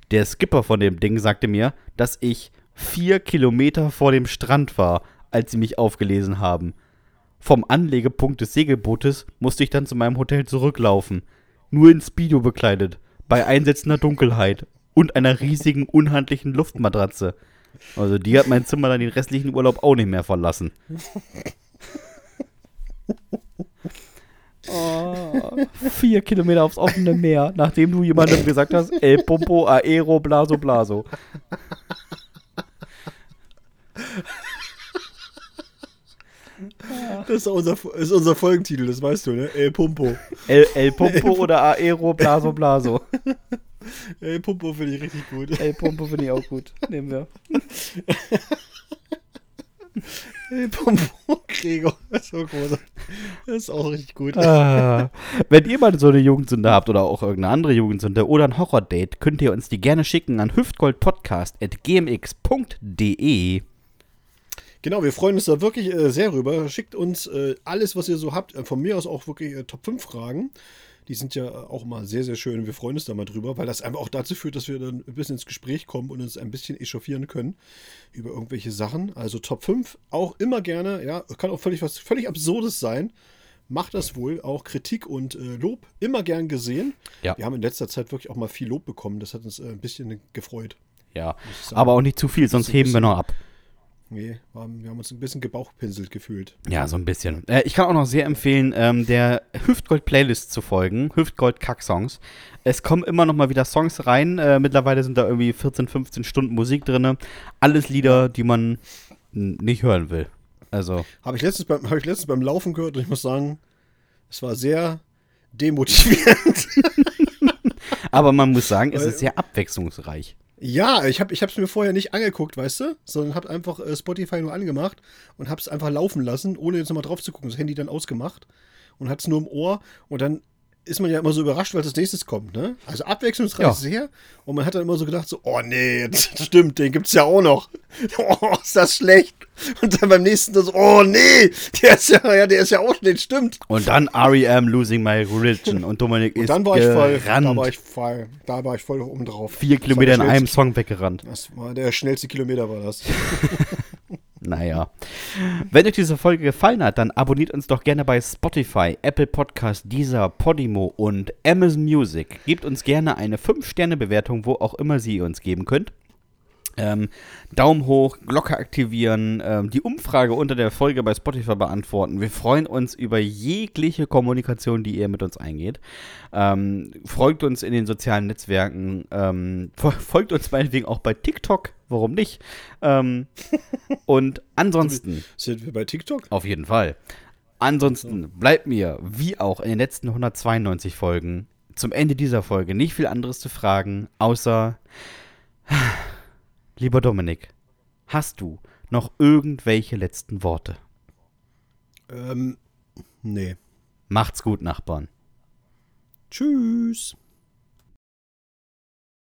Der Skipper von dem Ding sagte mir, dass ich vier Kilometer vor dem Strand war, als sie mich aufgelesen haben. Vom Anlegepunkt des Segelbootes musste ich dann zu meinem Hotel zurücklaufen. Nur in Speedo bekleidet, bei einsetzender Dunkelheit und einer riesigen, unhandlichen Luftmatratze. Also die hat mein Zimmer dann den restlichen Urlaub auch nicht mehr verlassen. Oh, vier Kilometer aufs offene Meer, nachdem du jemandem gesagt hast, El Pompo, Aero, Blaso, Blaso. Das ist unser, ist unser Folgentitel, das weißt du, ne? El Pumpo. El, El Pompo oder Aero, Blaso, Blaso. El Pumpo finde ich richtig gut. El Pompo finde ich auch gut. Nehmen wir. [laughs] Pumpo, Gregor. [laughs] Das ist so groß. Das ist auch richtig gut. Ah, wenn ihr mal so eine Jugendsünde habt oder auch irgendeine andere Jugendsünde oder ein Horror-Date, könnt ihr uns die gerne schicken an hüftgoldpodcast.gmx.de. Genau, wir freuen uns da wirklich äh, sehr rüber. Schickt uns äh, alles, was ihr so habt. Äh, von mir aus auch wirklich äh, Top 5 Fragen. Die sind ja auch mal sehr, sehr schön. Wir freuen uns da mal drüber, weil das einfach auch dazu führt, dass wir dann ein bisschen ins Gespräch kommen und uns ein bisschen echauffieren können über irgendwelche Sachen. Also Top 5 auch immer gerne. Ja, kann auch völlig was völlig Absurdes sein. Macht das wohl. Auch Kritik und äh, Lob immer gern gesehen. Ja. Wir haben in letzter Zeit wirklich auch mal viel Lob bekommen. Das hat uns äh, ein bisschen gefreut. Ja, aber auch nicht zu viel, sonst heben wir noch ab. Nee, wir haben, uns ein bisschen gebauchpinselt gefühlt. Ja, so ein bisschen. Äh, ich kann auch noch sehr empfehlen, ähm, der Hüftgold-Playlist zu folgen. Hüftgold-Kack-Songs. Es kommen immer noch mal wieder Songs rein. Äh, mittlerweile sind da irgendwie 14, 15 Stunden Musik drin. Alles Lieder, die man nicht hören will. Also, Habe ich, letztens beim- [laughs] hab ich letztens beim Laufen gehört und ich muss sagen, es war sehr demotivierend. [laughs] aber man muss sagen, es ist sehr abwechslungsreich. Ja, ich habe es mir vorher nicht angeguckt, weißt du, sondern habe einfach äh, Spotify nur angemacht und habe es einfach laufen lassen, ohne jetzt nochmal drauf zu gucken. Das Handy dann ausgemacht und hat es nur im Ohr und dann ist man ja immer so überrascht, was als nächstes kommt, ne? Also abwechslungsreich Ja. sehr und man hat dann immer so gedacht so, oh nee, [laughs] das stimmt, den gibt's ja auch noch. [laughs] Oh, ist das schlecht. Und dann beim nächsten so, oh nee, der ist ja, ja, der ist ja auch schlecht, stimmt. Und dann R.E.M. Losing My Religion. Und Dominik [laughs] Und ist dann war ich voll, gerannt. da war ich voll, da war ich voll oben drauf. Vier Kilometer in einem Song weggerannt. Das war der schnellste Kilometer war das. Naja. Wenn euch diese Folge gefallen hat, dann abonniert uns doch gerne bei Spotify, Apple Podcast, Deezer, Podimo und Amazon Music. Gebt uns gerne eine 5-Sterne-Bewertung, wo auch immer sie uns geben könnt. Ähm, Daumen hoch, Glocke aktivieren, ähm, die Umfrage unter der Folge bei Spotify beantworten. Wir freuen uns über jegliche Kommunikation, die ihr mit uns eingeht. Ähm, folgt uns in den sozialen Netzwerken, ähm, fol- folgt uns meinetwegen auch bei TikTok, warum nicht? Ähm, [laughs] und ansonsten, Sind wir bei TikTok? auf jeden Fall. Ansonsten bleibt mir, wie auch in den letzten 192 Folgen, zum Ende dieser Folge nicht viel anderes zu fragen, außer, lieber Dominik, hast du noch irgendwelche letzten Worte? Ähm, nee. Macht's gut, Nachbarn. Tschüss.